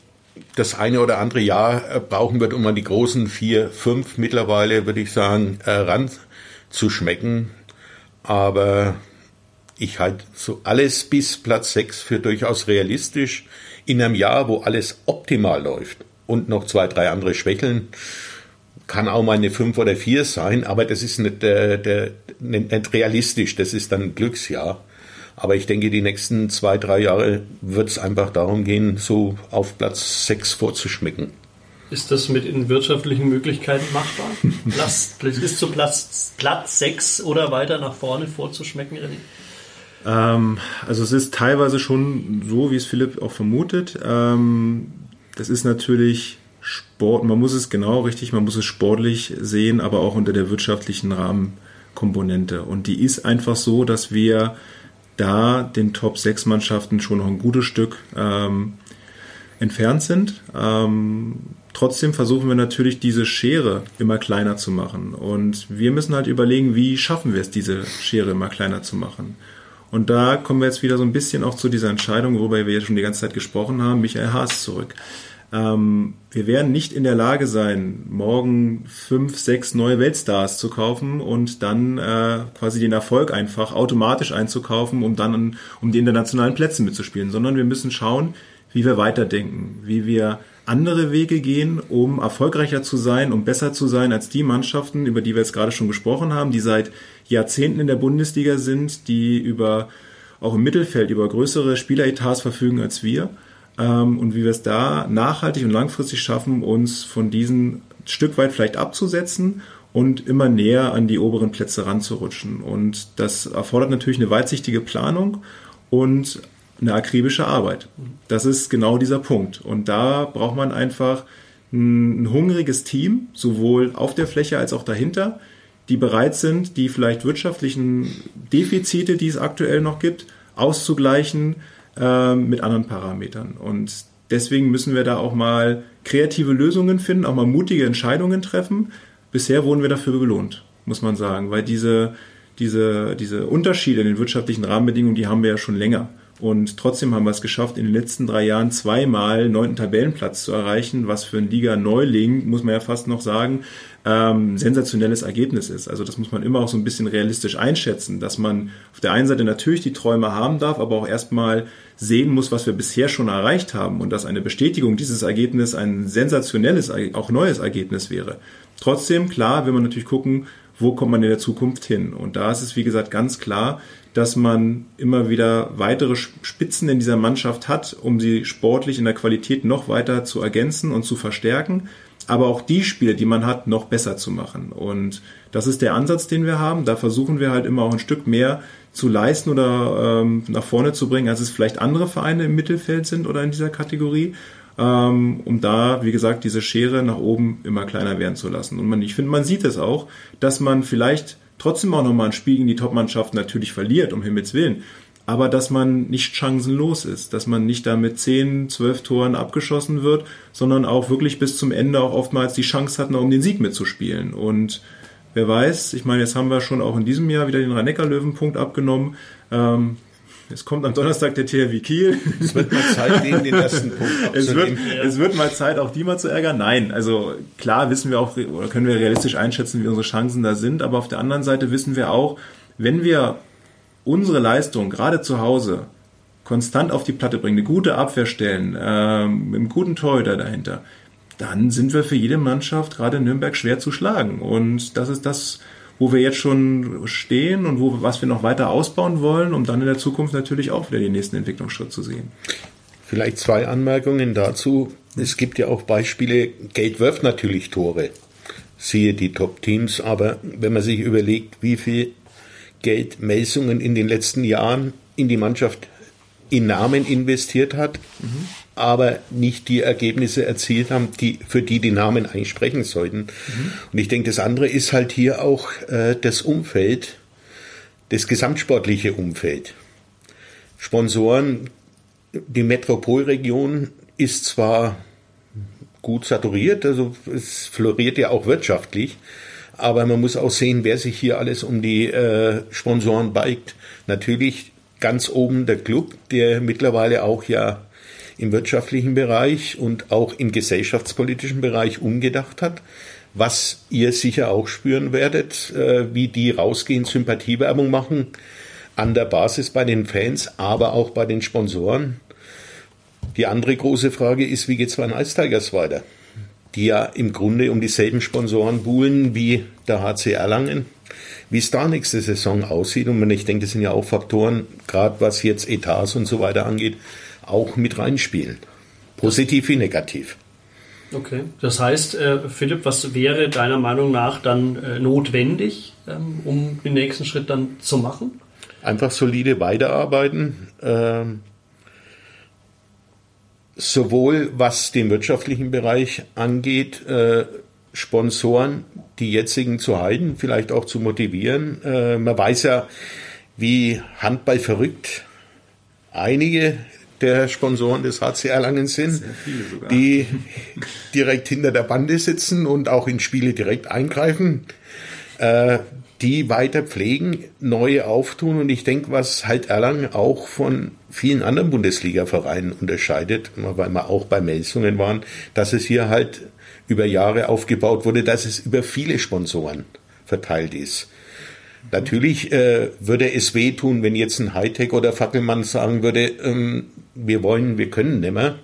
das eine oder andere Jahr äh, brauchen wird, um an die großen vier, fünf mittlerweile, würde ich sagen, äh, ranzuschmecken. Aber ich halte so alles bis Platz sechs für durchaus realistisch. In einem Jahr, wo alles optimal läuft und noch zwei, drei andere schwächeln, kann auch mal eine fünf oder vier sein, aber das ist nicht, der, der, nicht realistisch, das ist dann ein Glücksjahr. Aber ich denke, die nächsten zwei, drei Jahre wird es einfach darum gehen, so auf Platz 6 vorzuschmecken. Ist das mit den wirtschaftlichen Möglichkeiten machbar? Platz, bis zu Platz, Platz 6 oder weiter nach vorne vorzuschmecken, René? Ähm, also es ist teilweise schon so, wie es Philipp auch vermutet. Ähm, das ist natürlich Sport, man muss es genau richtig, man muss es sportlich sehen, aber auch unter der wirtschaftlichen Rahmenkomponente. Und die ist einfach so, dass wir da den Top 6 Mannschaften schon noch ein gutes Stück ähm, entfernt sind. Ähm, trotzdem versuchen wir natürlich diese Schere immer kleiner zu machen. Und wir müssen halt überlegen, wie schaffen wir es, diese Schere immer kleiner zu machen. Und da kommen wir jetzt wieder so ein bisschen auch zu dieser Entscheidung, worüber wir jetzt schon die ganze Zeit gesprochen haben, Michael Haas zurück. Ähm, wir werden nicht in der Lage sein, morgen fünf, sechs neue Weltstars zu kaufen und dann äh, quasi den Erfolg einfach automatisch einzukaufen, um dann um die internationalen Plätze mitzuspielen, sondern wir müssen schauen, wie wir weiterdenken, wie wir andere Wege gehen, um erfolgreicher zu sein, um besser zu sein als die Mannschaften, über die wir jetzt gerade schon gesprochen haben, die seit Jahrzehnten in der Bundesliga sind, die über auch im Mittelfeld über größere Spieleretats verfügen als wir ähm, und wie wir es da nachhaltig und langfristig schaffen, uns von diesen Stück weit vielleicht abzusetzen und immer näher an die oberen Plätze ranzurutschen. Und das erfordert natürlich eine weitsichtige Planung und eine akribische Arbeit. Das ist genau dieser Punkt. Und da braucht man einfach ein, ein hungriges Team, sowohl auf der Fläche als auch dahinter, die bereit sind, die vielleicht wirtschaftlichen Defizite, die es aktuell noch gibt, auszugleichen, äh, mit anderen Parametern. Und deswegen müssen wir da auch mal kreative Lösungen finden, auch mal mutige Entscheidungen treffen. Bisher wurden wir dafür belohnt, muss man sagen, weil diese, diese, diese Unterschiede in den wirtschaftlichen Rahmenbedingungen, die haben wir ja schon länger. Und trotzdem haben wir es geschafft, in den letzten drei Jahren zweimal neunten Tabellenplatz zu erreichen, was für ein Liga-Neuling, muss man ja fast noch sagen, ähm, sensationelles Ergebnis ist. Also das muss man immer auch so ein bisschen realistisch einschätzen, dass man auf der einen Seite natürlich die Träume haben darf, aber auch erstmal sehen muss, was wir bisher schon erreicht haben und dass eine Bestätigung dieses Ergebnis ein sensationelles, auch neues Ergebnis wäre. Trotzdem, klar, will man natürlich gucken, wo kommt man in der Zukunft hin. Und da ist es, wie gesagt, ganz klar, dass man immer wieder weitere Spitzen in dieser Mannschaft hat, um sie sportlich in der Qualität noch weiter zu ergänzen und zu verstärken, aber auch die Spiele, die man hat, noch besser zu machen. Und das ist der Ansatz, den wir haben. Da versuchen wir halt immer auch ein Stück mehr zu leisten oder ähm, nach vorne zu bringen, als es vielleicht andere Vereine im Mittelfeld sind oder in dieser Kategorie ähm, um da, wie gesagt, diese Schere nach oben immer kleiner werden zu lassen. Und man, ich finde, man sieht es auch, dass man vielleicht trotzdem auch nochmal ein Spiel gegen die Top-Mannschaft natürlich verliert, um Himmels Willen. Aber dass man nicht chancenlos ist, dass man nicht da mit 10, 12 Toren abgeschossen wird, sondern auch wirklich bis zum Ende auch oftmals die Chance hat, noch um den Sieg mitzuspielen. Und wer weiß, ich meine, jetzt haben wir schon auch in diesem Jahr wieder den Rhein-Neckar-Löwen-Punkt abgenommen. Ähm, es kommt am Donnerstag der THW Kiel. Es wird mal Zeit, den, den ersten Punkt es wird, es wird mal Zeit, auch die mal zu ärgern. Nein, also klar wissen wir auch, oder können wir realistisch einschätzen, wie unsere Chancen da sind. Aber auf der anderen Seite wissen wir auch, wenn wir unsere Leistung, gerade zu Hause, konstant auf die Platte bringen, eine gute Abwehr stellen, äh, mit einem guten Torhüter dahinter, dann sind wir für jede Mannschaft, gerade in Nürnberg, schwer zu schlagen. Und das ist das, wo wir jetzt schon stehen und wo, was wir noch weiter ausbauen wollen, um dann in der Zukunft natürlich auch wieder den nächsten Entwicklungsschritt zu sehen. Vielleicht zwei Anmerkungen dazu. Es gibt ja auch Beispiele, Geld wirft natürlich Tore, siehe die Top-Teams, aber wenn man sich überlegt, wie viel Geld Melsungen in den letzten Jahren in die Mannschaft in Namen investiert hat, mhm. Aber nicht die Ergebnisse erzielt haben, die, für die die Namen eigentlich sprechen sollten. Mhm. Und ich denke, das andere ist halt hier auch äh, das Umfeld, das gesamtsportliche Umfeld. Sponsoren, die Metropolregion ist zwar gut saturiert, also es floriert ja auch wirtschaftlich, aber man muss auch sehen, wer sich hier alles um die äh, Sponsoren beigt. Natürlich ganz oben der Club, der mittlerweile auch ja im wirtschaftlichen Bereich und auch im gesellschaftspolitischen Bereich umgedacht hat, was ihr sicher auch spüren werdet, äh, wie die rausgehen, Sympathiewerbung machen an der Basis bei den Fans, aber auch bei den Sponsoren. Die andere große Frage ist, wie geht es bei den Ice Tigers weiter? Die ja im Grunde um dieselben Sponsoren buhlen wie der HC Erlangen wie es da nächste Saison aussieht. Und ich denke, das sind ja auch Faktoren, gerade was jetzt Etats und so weiter angeht, auch mit reinspielen. Positiv wie negativ. Okay, das heißt, äh, Philipp, was wäre deiner Meinung nach dann äh, notwendig, ähm, um den nächsten Schritt dann zu machen? Einfach solide weiterarbeiten. Ähm, sowohl was den wirtschaftlichen Bereich angeht, äh, Sponsoren, die jetzigen zu halten, vielleicht auch zu motivieren. Man weiß ja, wie Handball verrückt einige der Sponsoren des HC Erlangen sind, die direkt hinter der Bande sitzen und auch in Spiele direkt eingreifen, äh, die weiter pflegen, neue auftun. Und ich denke, was halt Erlangen auch von vielen anderen Bundesliga-Vereinen unterscheidet, weil wir auch bei Melsungen waren, dass es hier halt über Jahre aufgebaut wurde, dass es über viele Sponsoren verteilt ist. Natürlich äh, würde es wehtun, wenn jetzt ein Hightech oder Fackelmann sagen würde, ähm, wir wollen, wir können nimmer.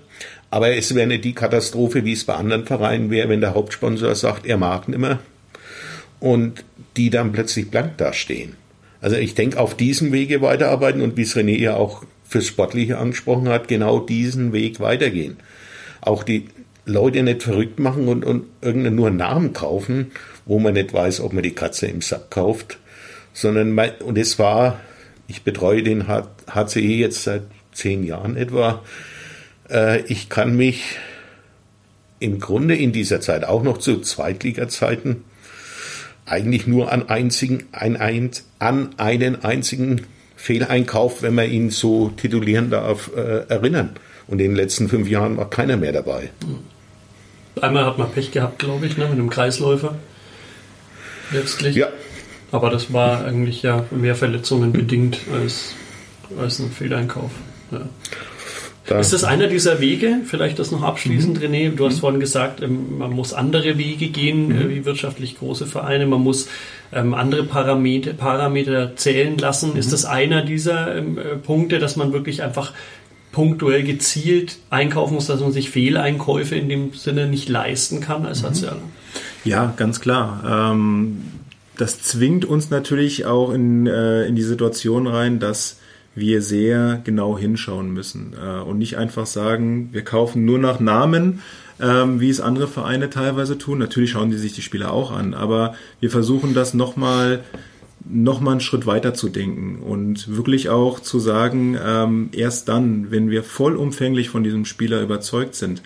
Aber es wäre nicht die Katastrophe, wie es bei anderen Vereinen wäre, wenn der Hauptsponsor sagt, er mag nimmer und die dann plötzlich blank dastehen. Also ich denke, auf diesem Wege weiterarbeiten und wie es René ja auch fürs Sportliche angesprochen hat, genau diesen Weg weitergehen. Auch die Leute nicht verrückt machen und, und irgendeinen nur Namen kaufen, wo man nicht weiß, ob man die Katze im Sack kauft, sondern mein, und es war, ich betreue den HCE jetzt seit zehn Jahren etwa. Äh, ich kann mich im Grunde in dieser Zeit auch noch zu Zweitliga-Zeiten eigentlich nur an einzigen, ein, ein, an einen einzigen Fehleinkauf, wenn man ihn so titulieren darf, äh, erinnern. Und in den letzten fünf Jahren war keiner mehr dabei. Einmal hat man Pech gehabt, glaube ich, ne, mit einem Kreisläufer. Letztlich. Ja. Aber das war eigentlich ja mehr Verletzungen bedingt als, als ein Fehleinkauf. Ja. Da. Ist das einer dieser Wege? Vielleicht das noch abschließend, mhm. René. Du hast mhm. vorhin gesagt, ähm, man muss andere Wege gehen, mhm. Äh, wie wirtschaftlich große Vereine. Man muss ähm, andere Parameter, Parameter zählen lassen. Ist mhm. das einer dieser ähm, äh, Punkte, dass man wirklich einfach punktuell gezielt einkaufen muss, dass man sich Fehleinkäufe in dem Sinne nicht leisten kann als Sozialer? Mhm. Ja, ganz klar. das zwingt uns natürlich auch in, äh, in die Situation rein, dass wir sehr genau hinschauen müssen äh, und nicht einfach sagen, wir kaufen nur nach Namen, ähm, wie es andere Vereine teilweise tun. Natürlich schauen die sich die Spieler auch an, aber wir versuchen das nochmal noch mal einen Schritt weiter zu denken und wirklich auch zu sagen, ähm, erst dann, wenn wir vollumfänglich von diesem Spieler überzeugt sind,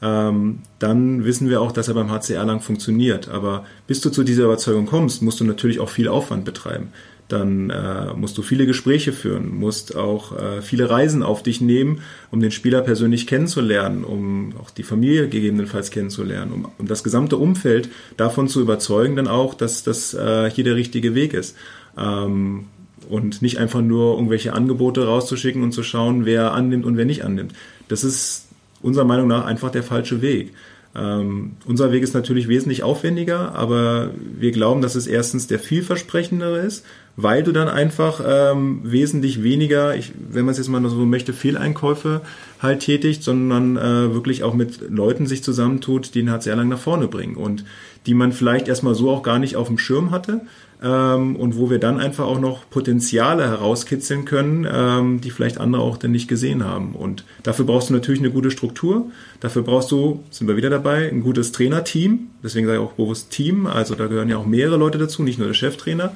ähm, dann wissen wir auch, dass er beim HCR lang funktioniert. Aber bis du zu dieser Überzeugung kommst, musst du natürlich auch viel Aufwand betreiben dann äh, musst du viele Gespräche führen, musst auch äh, viele Reisen auf dich nehmen, um den Spieler persönlich kennenzulernen, um auch die Familie gegebenenfalls kennenzulernen, um, um das gesamte Umfeld davon zu überzeugen, dann auch, dass das äh, hier der richtige Weg ist. Ähm, und nicht einfach nur irgendwelche Angebote rauszuschicken und zu schauen, wer annimmt und wer nicht annimmt. Das ist unserer Meinung nach einfach der falsche Weg. Ähm, unser Weg ist natürlich wesentlich aufwendiger, aber wir glauben, dass es erstens der vielversprechendere ist, weil du dann einfach ähm, wesentlich weniger, ich, wenn man es jetzt mal so möchte, Fehleinkäufe halt tätigt, sondern äh, wirklich auch mit Leuten sich zusammentut, die den HCR lang nach vorne bringen und die man vielleicht erstmal so auch gar nicht auf dem Schirm hatte ähm, und wo wir dann einfach auch noch Potenziale herauskitzeln können, ähm, die vielleicht andere auch dann nicht gesehen haben. Und dafür brauchst du natürlich eine gute Struktur. Dafür brauchst du, sind wir wieder dabei, ein gutes Trainerteam. Deswegen sage ich auch bewusst Team. Also da gehören ja auch mehrere Leute dazu, nicht nur der Cheftrainer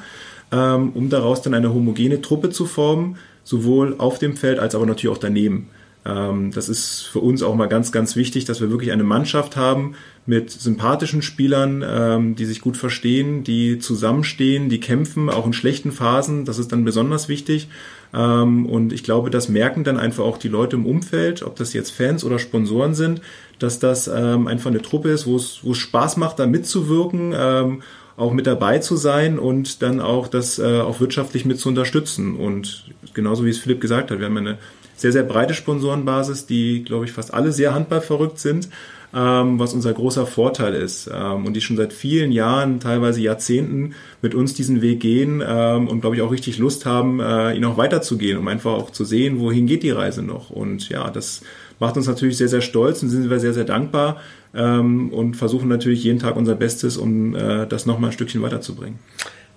ähm, um daraus dann eine homogene Truppe zu formen, sowohl auf dem Feld als aber natürlich auch daneben. Ähm, das ist für uns auch mal ganz, ganz wichtig, dass wir wirklich eine Mannschaft haben mit sympathischen Spielern, ähm, die sich gut verstehen, die zusammenstehen, die kämpfen, auch in schlechten Phasen. Das ist dann besonders wichtig. Ähm, und ich glaube, das merken dann einfach auch die Leute im Umfeld, ob das jetzt Fans oder Sponsoren sind, dass das ähm, einfach eine Truppe ist, wo es, Spaß macht, da mitzuwirken ähm, auch mit dabei zu sein und dann auch das äh, auch wirtschaftlich mit zu unterstützen. Und genauso wie es Philipp gesagt hat, wir haben eine sehr, sehr breite Sponsorenbasis, die, glaube ich, fast alle sehr handballverrückt sind, ähm, was unser großer Vorteil ist. Ähm, und die schon seit vielen Jahren, teilweise Jahrzehnten mit uns diesen Weg gehen ähm, und, glaube ich, auch richtig Lust haben, äh, ihn auch weiterzugehen, um einfach auch zu sehen, wohin geht die Reise noch. Und ja, das macht uns natürlich sehr, sehr stolz und sind wir sehr, sehr dankbar ähm, und versuchen natürlich jeden Tag unser Bestes, um äh, das nochmal ein Stückchen weiterzubringen.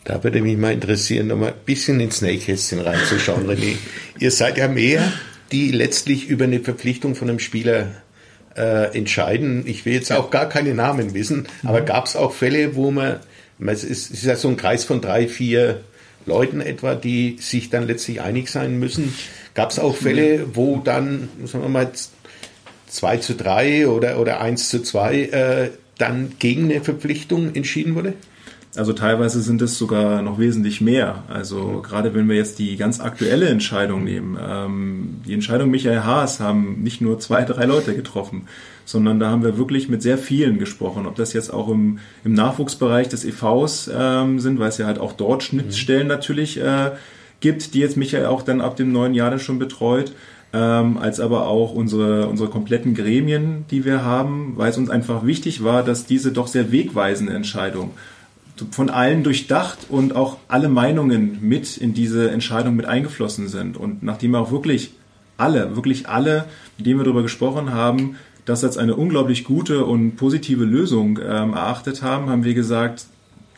Da würde mich mal interessieren, nochmal ein bisschen ins Nähkästchen reinzuschauen, René. Ihr seid ja mehr, die letztlich über eine Verpflichtung von einem Spieler äh, entscheiden. Ich will jetzt auch gar keine Namen wissen, aber mhm. gab es auch Fälle, wo man, es ist, es ist ja so ein Kreis von drei, vier Leuten etwa, die sich dann letztlich einig sein müssen. Gab es auch Fälle, wo dann, sagen wir mal, 2 zu 3 oder, oder 1 zu 2 äh, dann gegen eine Verpflichtung entschieden wurde? Also teilweise sind es sogar noch wesentlich mehr. Also gerade wenn wir jetzt die ganz aktuelle Entscheidung nehmen, ähm, die Entscheidung Michael Haas haben nicht nur zwei, drei Leute getroffen, sondern da haben wir wirklich mit sehr vielen gesprochen. Ob das jetzt auch im, im Nachwuchsbereich des EVs ähm, sind, weil es ja halt auch dort Schnittstellen natürlich äh, gibt, die jetzt Michael auch dann ab dem neuen Jahr dann schon betreut ähm, als aber auch unsere, unsere kompletten Gremien, die wir haben, weil es uns einfach wichtig war, dass diese doch sehr wegweisende Entscheidung von allen durchdacht und auch alle Meinungen mit in diese Entscheidung mit eingeflossen sind. Und nachdem auch wirklich alle, wirklich alle, mit denen wir darüber gesprochen haben, das als eine unglaublich gute und positive Lösung ähm, erachtet haben, haben wir gesagt,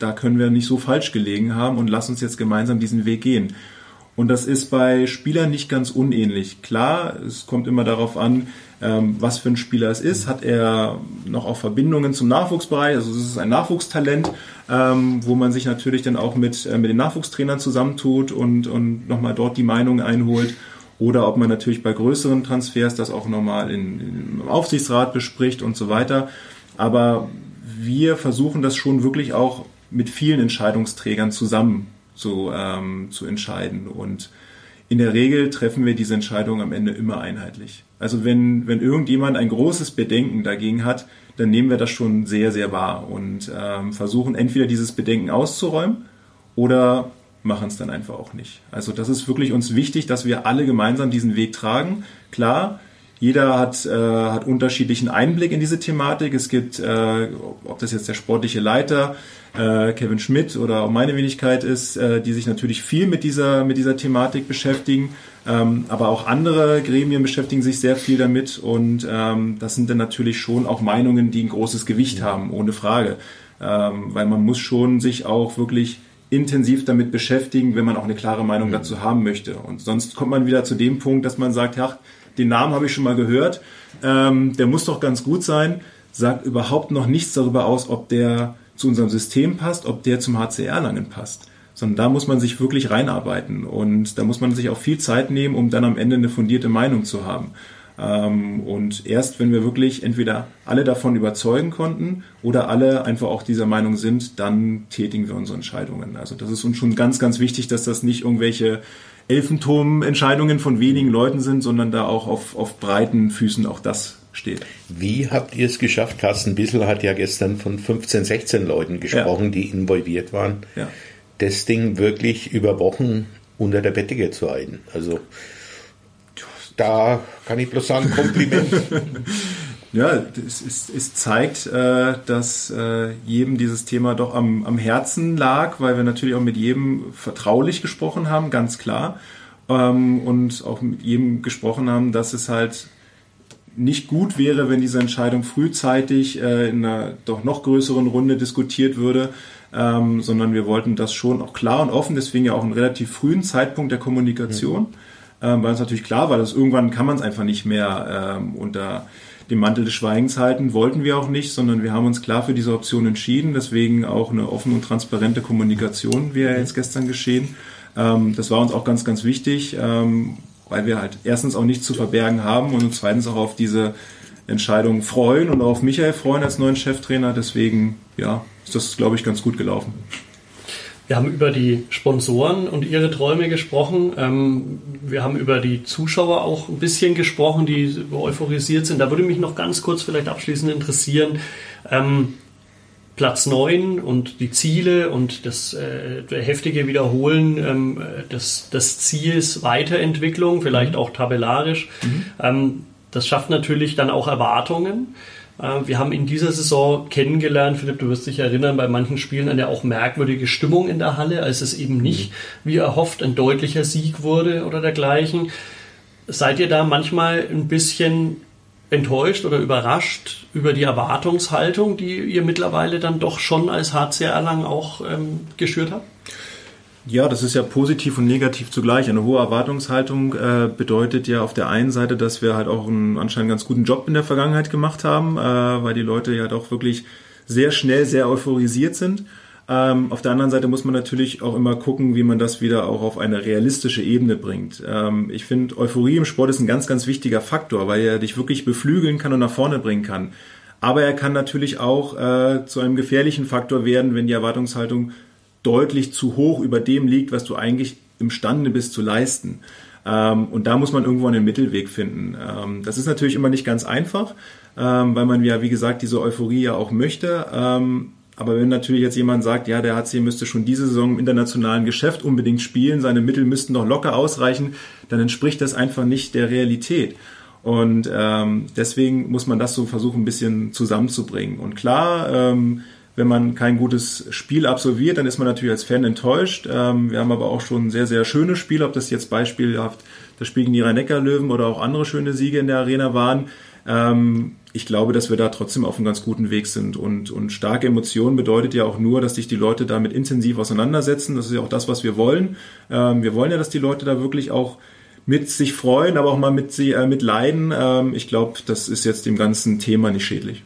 da können wir nicht so falsch gelegen haben und lass uns jetzt gemeinsam diesen Weg gehen. Und das ist bei Spielern nicht ganz unähnlich. Klar, es kommt immer darauf an, ähm, was für ein Spieler es ist. Hat er noch auch Verbindungen zum Nachwuchsbereich? Also es ist ein Nachwuchstalent, ähm, wo man sich natürlich dann auch mit, äh, mit den Nachwuchstrainern zusammentut und, und nochmal dort die Meinung einholt. Oder ob man natürlich bei größeren Transfers das auch nochmal in, im Aufsichtsrat bespricht und so weiter. Aber wir versuchen das schon wirklich auch mit vielen Entscheidungsträgern zusammen zu, ähm, zu entscheiden. Und in der Regel treffen wir diese Entscheidung am Ende immer einheitlich. Also wenn, wenn irgendjemand ein großes Bedenken dagegen hat, dann nehmen wir das schon sehr, sehr wahr und ähm, versuchen entweder dieses Bedenken auszuräumen oder machen es dann einfach auch nicht. Also das ist wirklich uns wichtig, dass wir alle gemeinsam diesen Weg tragen. Klar, jeder hat, äh, hat unterschiedlichen Einblick in diese Thematik. Es gibt, äh, ob das jetzt der sportliche Leiter äh, Kevin Schmidt oder auch meine Wenigkeit ist, äh, die sich natürlich viel mit dieser, mit dieser Thematik beschäftigen. Ähm, aber auch andere Gremien beschäftigen sich sehr viel damit und ähm, das sind dann natürlich schon auch Meinungen, die ein großes Gewicht haben, ohne Frage. Ähm, weil man muss schon sich auch wirklich intensiv damit beschäftigen, wenn man auch eine klare Meinung dazu haben möchte. Und sonst kommt man wieder zu dem Punkt, dass man sagt, ja, den Namen habe ich schon mal gehört, ähm, der muss doch ganz gut sein, sagt überhaupt noch nichts darüber aus, ob der zu unserem System passt, ob der zum HCR Langen passt. Sondern da muss man sich wirklich reinarbeiten und da muss man sich auch viel Zeit nehmen, um dann am Ende eine fundierte Meinung zu haben. Ähm, und erst wenn wir wirklich entweder alle davon überzeugen konnten oder alle einfach auch dieser Meinung sind, dann tätigen wir unsere Entscheidungen. Also das ist uns schon ganz, ganz wichtig, dass das nicht irgendwelche Elfenturm-Entscheidungen von wenigen Leuten sind, sondern da auch auf, auf breiten Füßen auch das steht. Wie habt ihr es geschafft? Carsten Bissel hat ja gestern von 15, 16 Leuten gesprochen, ja. die involviert waren. Ja. Das Ding wirklich über Wochen unter der Bettdecke zu halten. Also da kann ich bloß sagen, Kompliment. ja, es, es, es zeigt, äh, dass äh, jedem dieses Thema doch am, am Herzen lag, weil wir natürlich auch mit jedem vertraulich gesprochen haben, ganz klar. Ähm, und auch mit jedem gesprochen haben, dass es halt nicht gut wäre, wenn diese Entscheidung frühzeitig äh, in einer doch noch größeren Runde diskutiert würde, ähm, sondern wir wollten das schon auch klar und offen, deswegen ja auch einen relativ frühen Zeitpunkt der Kommunikation. Mhm. Ähm, weil es natürlich klar war, dass irgendwann kann man es einfach nicht mehr ähm, unter dem Mantel des Schweigens halten, wollten wir auch nicht, sondern wir haben uns klar für diese Option entschieden, deswegen auch eine offene und transparente Kommunikation, wie ja jetzt gestern geschehen. Ähm, das war uns auch ganz, ganz wichtig, ähm, weil wir halt erstens auch nichts zu verbergen haben und zweitens auch auf diese Entscheidung freuen und auf Michael freuen als neuen Cheftrainer. Deswegen, ja, ist das, glaube ich, ganz gut gelaufen. Wir haben über die Sponsoren und ihre Träume gesprochen. Ähm, wir haben über die Zuschauer auch ein bisschen gesprochen, die euphorisiert sind. Da würde mich noch ganz kurz vielleicht abschließend interessieren. Platz 9 und die Ziele und das äh, heftige Wiederholen ähm, des, des Ziels Weiterentwicklung, vielleicht mhm. auch tabellarisch. Mhm. Ähm, das schafft natürlich dann auch Erwartungen. Äh, wir haben in dieser Saison kennengelernt, Philipp, du wirst dich erinnern, bei manchen Spielen eine auch merkwürdige Stimmung in der Halle, als es eben nicht, wie erhofft, ein deutlicher Sieg wurde oder dergleichen. Seid ihr da manchmal ein bisschen enttäuscht oder überrascht über die Erwartungshaltung, die ihr mittlerweile dann doch schon als HCR Erlangen auch ähm, geschürt habt? Ja, das ist ja positiv und negativ zugleich. Eine hohe Erwartungshaltung äh, bedeutet ja auf der einen Seite, dass wir halt auch einen anscheinend ganz guten Job in der Vergangenheit gemacht haben, äh, weil die Leute ja doch wirklich sehr schnell sehr euphorisiert sind. Ähm, auf der anderen Seite muss man natürlich auch immer gucken, wie man das wieder auch auf eine realistische Ebene bringt. Ähm, ich finde, Euphorie im Sport ist ein ganz, ganz wichtiger Faktor, weil er dich wirklich beflügeln kann und nach vorne bringen kann. Aber er kann natürlich auch äh, zu einem gefährlichen Faktor werden, wenn die Erwartungshaltung deutlich zu hoch über dem liegt, was du eigentlich imstande bist zu leisten. Ähm, und da muss man irgendwo einen Mittelweg finden. Ähm, das ist natürlich immer nicht ganz einfach, ähm, weil man ja, wie gesagt, diese Euphorie ja auch möchte. Aber wenn natürlich jetzt jemand sagt, ja, der HC müsste schon diese Saison im internationalen Geschäft unbedingt spielen, seine Mittel müssten doch locker ausreichen, dann entspricht das einfach nicht der Realität. Und ähm, deswegen muss man das so versuchen, ein bisschen zusammenzubringen. Und klar, ähm, wenn man kein gutes Spiel absolviert, dann ist man natürlich als Fan enttäuscht. Ähm, wir haben aber auch schon sehr, sehr schöne Spiele, ob das jetzt beispielhaft das Spiel gegen die Rhein-Neckar-Löwen oder auch andere schöne Siege in der Arena waren. Ähm, ich glaube, dass wir da trotzdem auf einem ganz guten Weg sind. Und, und starke Emotionen bedeutet ja auch nur, dass sich die Leute damit intensiv auseinandersetzen. Das ist ja auch das, was wir wollen. Ähm, wir wollen ja, dass die Leute da wirklich auch mit sich freuen, aber auch mal mit, sie, äh, mit leiden. Ähm, ich glaube, das ist jetzt dem ganzen Thema nicht schädlich.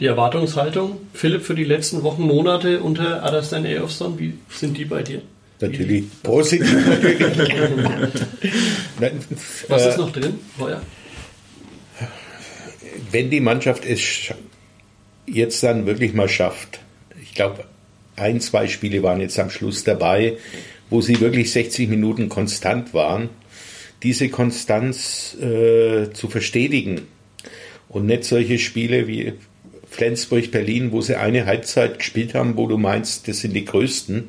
Die Erwartungshaltung, Philipp, für die letzten Wochen, Monate unter Adastan Eofson, wie sind die bei dir? Natürlich positiv, natürlich. Was ist noch drin, Heuer? Wenn die Mannschaft es jetzt dann wirklich mal schafft, ich glaube, ein, zwei Spiele waren jetzt am Schluss dabei, wo sie wirklich 60 Minuten konstant waren, diese Konstanz äh, zu verstetigen und nicht solche Spiele wie Flensburg, Berlin, wo sie eine Halbzeit gespielt haben, wo du meinst, das sind die größten.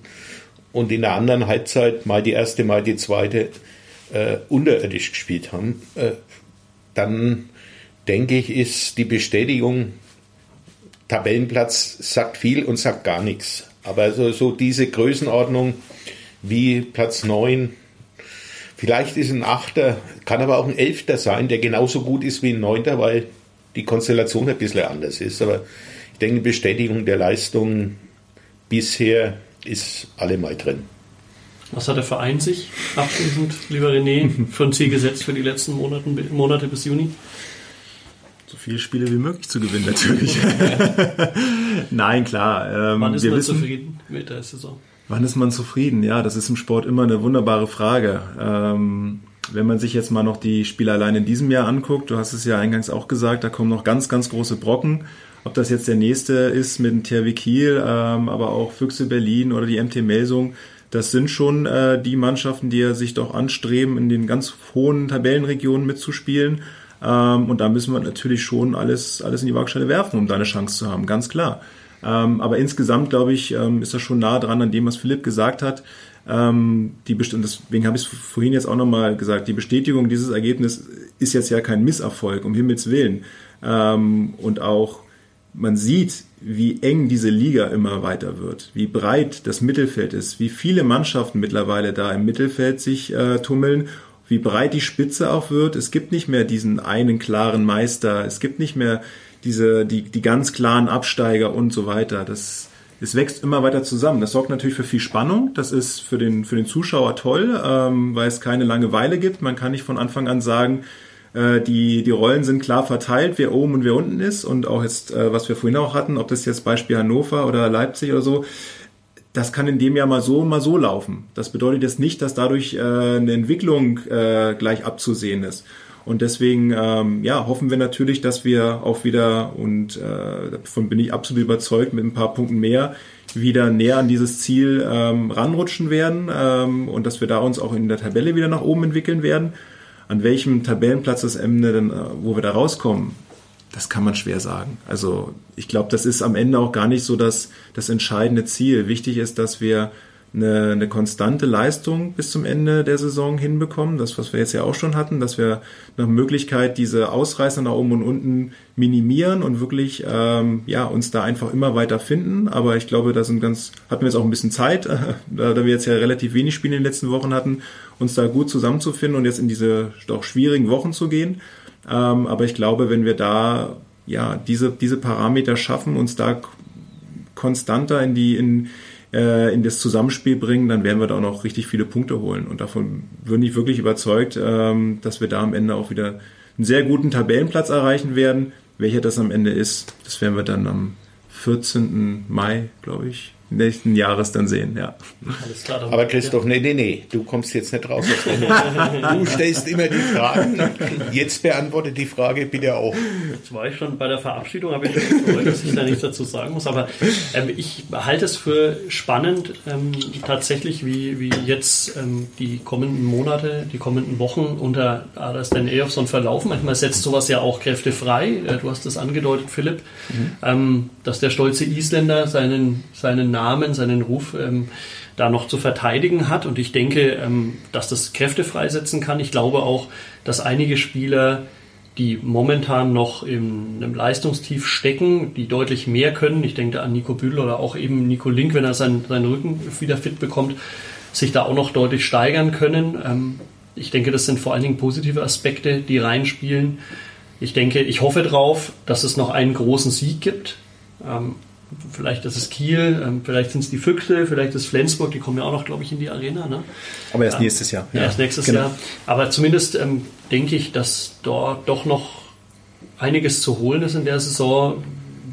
und in der anderen Halbzeit mal die erste, mal die zweite äh, unterirdisch gespielt haben, äh, dann denke ich, ist die Bestätigung, Tabellenplatz sagt viel und sagt gar nichts. Aber so, so diese Größenordnung wie Platz 9, vielleicht ist ein Achter, kann aber auch ein Elfter sein, der genauso gut ist wie ein Neunter, weil die Konstellation ein bisschen anders ist. Aber ich denke, Bestätigung der Leistung bisher ist allemal drin. Was hat der Verein sich abschließend, lieber René, für ein Ziel gesetzt für die letzten Monaten, Monate bis Juni? So viele Spiele wie möglich zu gewinnen, natürlich. Nein, klar. Ähm, Wann ist man wissen, zufrieden mit der Saison? Wann ist man zufrieden? Ja, das ist im Sport immer eine wunderbare Frage. Ähm, wenn man sich jetzt mal noch die Spiele allein in diesem Jahr anguckt, du hast es ja eingangs auch gesagt, da kommen noch ganz, ganz große Brocken. Ob das jetzt der nächste ist mit dem THW Kiel, ähm, aber auch Füchse Berlin oder die MT Melsung, das sind schon äh, die Mannschaften, die ja sich doch anstreben, in den ganz hohen Tabellenregionen mitzuspielen. Ähm, und da müssen wir natürlich schon alles, alles in die Waagschale werfen, um da eine Chance zu haben, ganz klar. Ähm, aber insgesamt, glaube ich, ähm, ist das schon nah dran an dem, was Philipp gesagt hat. Ähm, die und deswegen habe ich es vorhin jetzt auch nochmal gesagt, die Bestätigung dieses Ergebnisses ist jetzt ja kein Misserfolg, um Himmels Willen. Ähm, und auch man sieht, wie eng diese Liga immer weiter wird, wie breit das Mittelfeld ist, wie viele Mannschaften mittlerweile da im Mittelfeld sich äh, tummeln, wie breit die Spitze auch wird. Es gibt nicht mehr diesen einen klaren Meister, es gibt nicht mehr diese, die, die ganz klaren Absteiger und so weiter. Das, es wächst immer weiter zusammen. Das sorgt natürlich für viel Spannung. Das ist für den, für den Zuschauer toll, ähm, weil es keine Langeweile gibt. Man kann nicht von Anfang an sagen, äh, die, die Rollen sind klar verteilt, wer oben und wer unten ist. Und auch jetzt, äh, was wir vorhin auch hatten, ob das jetzt Beispiel Hannover oder Leipzig oder so, das kann in dem Jahr mal so, mal so laufen. Das bedeutet jetzt nicht, dass dadurch äh, eine Entwicklung äh, gleich abzusehen ist. Und deswegen ähm, ja, hoffen wir natürlich, dass wir auch wieder, und äh, davon bin ich absolut überzeugt, mit ein paar Punkten mehr wieder näher an dieses Ziel ähm, ranrutschen werden ähm, und dass wir da uns auch in der Tabelle wieder nach oben entwickeln werden. An welchem Tabellenplatz das Ende denn, äh, wo wir da rauskommen, das kann man schwer sagen. Also ich glaube, das ist am Ende auch gar nicht so das, das entscheidende Ziel. Wichtig ist, dass wir eine, eine konstante Leistung bis zum Ende der Saison hinbekommen. Das, was wir jetzt ja auch schon hatten, dass wir nach Möglichkeit diese Ausreißer nach oben und unten minimieren und wirklich ähm, ja uns da einfach immer weiter finden. Aber ich glaube, da sind ganz hatten wir jetzt auch ein bisschen Zeit, da wir jetzt ja relativ wenig Spiele in den letzten Wochen hatten, uns da gut zusammenzufinden und jetzt in diese doch schwierigen Wochen zu gehen. Ähm, aber ich glaube, wenn wir da ja diese diese Parameter schaffen, uns da konstanter in die in äh, in das Zusammenspiel bringen, dann werden wir da auch noch richtig viele Punkte holen. Und davon bin ich wirklich überzeugt, ähm, dass wir da am Ende auch wieder einen sehr guten Tabellenplatz erreichen werden. Welcher das am Ende ist, das werden wir dann am 14. Mai, glaube ich, nächsten Jahres dann sehen, ja. Alles klar, Aber Christoph, nee, nee, nee, du kommst jetzt nicht raus. du stellst immer die Fragen. Jetzt beantworte die Frage bitte auch. Jetzt war ich schon bei der Verabschiedung, habe ich gefreut, dass ich da nichts dazu sagen muss. Aber ähm, ich halte es für spannend, ähm, tatsächlich, wie, wie jetzt ähm, die kommenden Monate, die kommenden Wochen unter Adas Dan Eyofsson verlaufen. Manchmal setzt sowas ja auch Kräfte frei. Äh, du hast das angedeutet, Philipp, mhm. ähm, dass der stolze Isländer seinen, seinen Namen, seinen Ruf ähm, da noch zu verteidigen hat. Und ich denke, ähm, dass das Kräfte freisetzen kann. Ich glaube auch, dass einige Spieler, die momentan noch in einem Leistungstief stecken, die deutlich mehr können, ich denke an Nico Bühl oder auch eben Nico Link, wenn er seinen, seinen Rücken wieder fit bekommt, sich da auch noch deutlich steigern können. Ähm, ich denke, das sind vor allen Dingen positive Aspekte, die reinspielen. Ich denke, ich hoffe drauf, dass es noch einen großen Sieg gibt. Ähm, Vielleicht ist es Kiel, ähm, vielleicht sind es die Füchse, vielleicht ist Flensburg, die kommen ja auch noch, glaube ich, in die Arena. Ne? Aber erst nächstes Jahr. Ja, erst nächstes genau. Jahr. Aber zumindest ähm, denke ich, dass dort doch noch einiges zu holen ist in der Saison.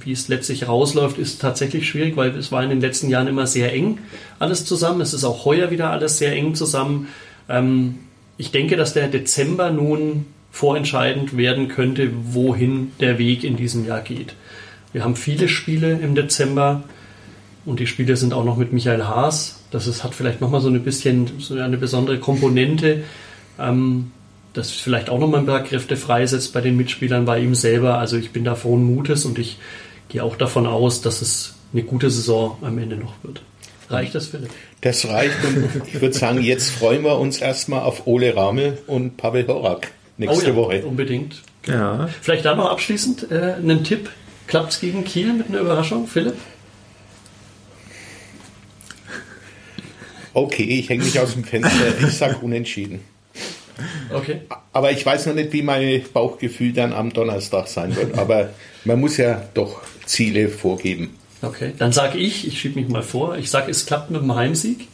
Wie es letztlich rausläuft, ist tatsächlich schwierig, weil es war in den letzten Jahren immer sehr eng alles zusammen. Es ist auch heuer wieder alles sehr eng zusammen. Ähm, ich denke, dass der Dezember nun vorentscheidend werden könnte, wohin der Weg in diesem Jahr geht. Wir haben viele Spiele im Dezember und die Spiele sind auch noch mit Michael Haas. Das ist, hat vielleicht nochmal so ein bisschen so eine besondere Komponente, ähm, das vielleicht auch nochmal ein paar Kräfte freisetzt bei den Mitspielern, bei ihm selber. Also ich bin da frohen Mutes und ich gehe auch davon aus, dass es eine gute Saison am Ende noch wird. Reicht das, Philipp? Das reicht und ich würde sagen, jetzt freuen wir uns erstmal auf Ole Ramel und Pavel Horak nächste oh ja, Woche. Unbedingt. Ja. Vielleicht da noch abschließend äh, einen Tipp. Klappt es gegen Kiel mit einer Überraschung, Philipp? Okay, ich hänge mich aus dem Fenster. Ich sag unentschieden. Okay. Aber ich weiß noch nicht, wie mein Bauchgefühl dann am Donnerstag sein wird. Aber man muss ja doch Ziele vorgeben. Okay, dann sage ich, ich schiebe mich mal vor, ich sage, es klappt mit dem Heimsieg.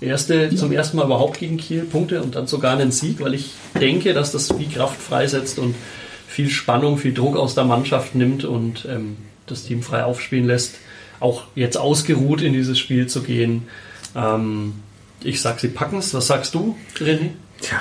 Erste, zum ersten Mal überhaupt gegen Kiel Punkte und dann sogar einen Sieg, weil ich denke, dass das viel Kraft freisetzt und viel Spannung, viel Druck aus der Mannschaft nimmt und ähm, das Team frei aufspielen lässt. Auch jetzt ausgeruht in dieses Spiel zu gehen. Ähm, ich sag, sie packen es. Was sagst du, René? Tja,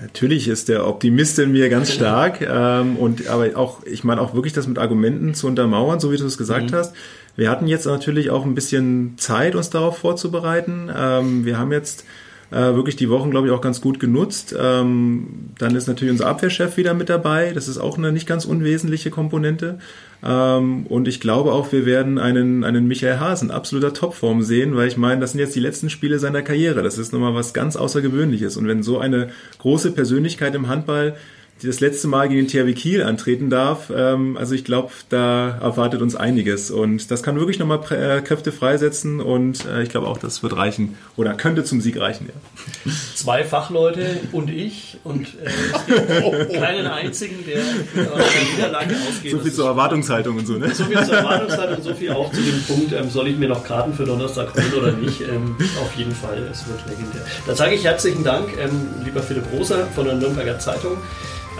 natürlich ist der Optimist in mir ganz stark. Ähm, und aber auch, ich meine auch wirklich das mit Argumenten zu untermauern, so wie du es gesagt mhm. hast. Wir hatten jetzt natürlich auch ein bisschen Zeit, uns darauf vorzubereiten. Ähm, wir haben jetzt äh, wirklich die Wochen, glaube ich, auch ganz gut genutzt. Ähm, dann ist natürlich unser Abwehrchef wieder mit dabei. Das ist auch eine nicht ganz unwesentliche Komponente. Ähm, und ich glaube auch, wir werden einen, einen Michael Haas in absoluter Topform sehen, weil ich meine, das sind jetzt die letzten Spiele seiner Karriere. Das ist nochmal was ganz Außergewöhnliches. Und wenn so eine große Persönlichkeit im Handball die das letzte Mal gegen den THW Kiel antreten darf. Ähm, also ich glaube, da erwartet uns einiges und das kann wirklich nochmal äh, Kräfte freisetzen und äh, ich glaube auch, das wird reichen oder könnte zum Sieg reichen. Ja. Zwei Fachleute und ich und äh, es gibt keinen einzigen, der Niederlage ausgeht. So viel zur Erwartungshaltung und so, ne? So viel zur Erwartungshaltung und so viel auch zu dem Punkt, ähm, soll ich mir noch Karten für Donnerstag holen oder nicht? Ähm, auf jeden Fall, es wird legendär. Dann sage ich herzlichen Dank, ähm, lieber Philipp Rosa von der Nürnberger Zeitung.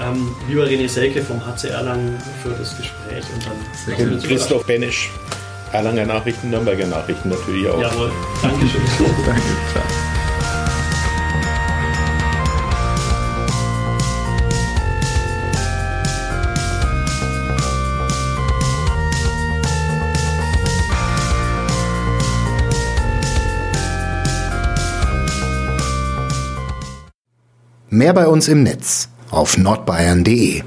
Ähm, lieber René Selke vom HC Erlangen für das Gespräch und dann und Christoph Benisch, Erlanger Nachrichten, Nürnberger Nachrichten natürlich auch. Jawohl, Dankeschön. Danke, klar. Mehr bei uns im Netz auf nordbayern.de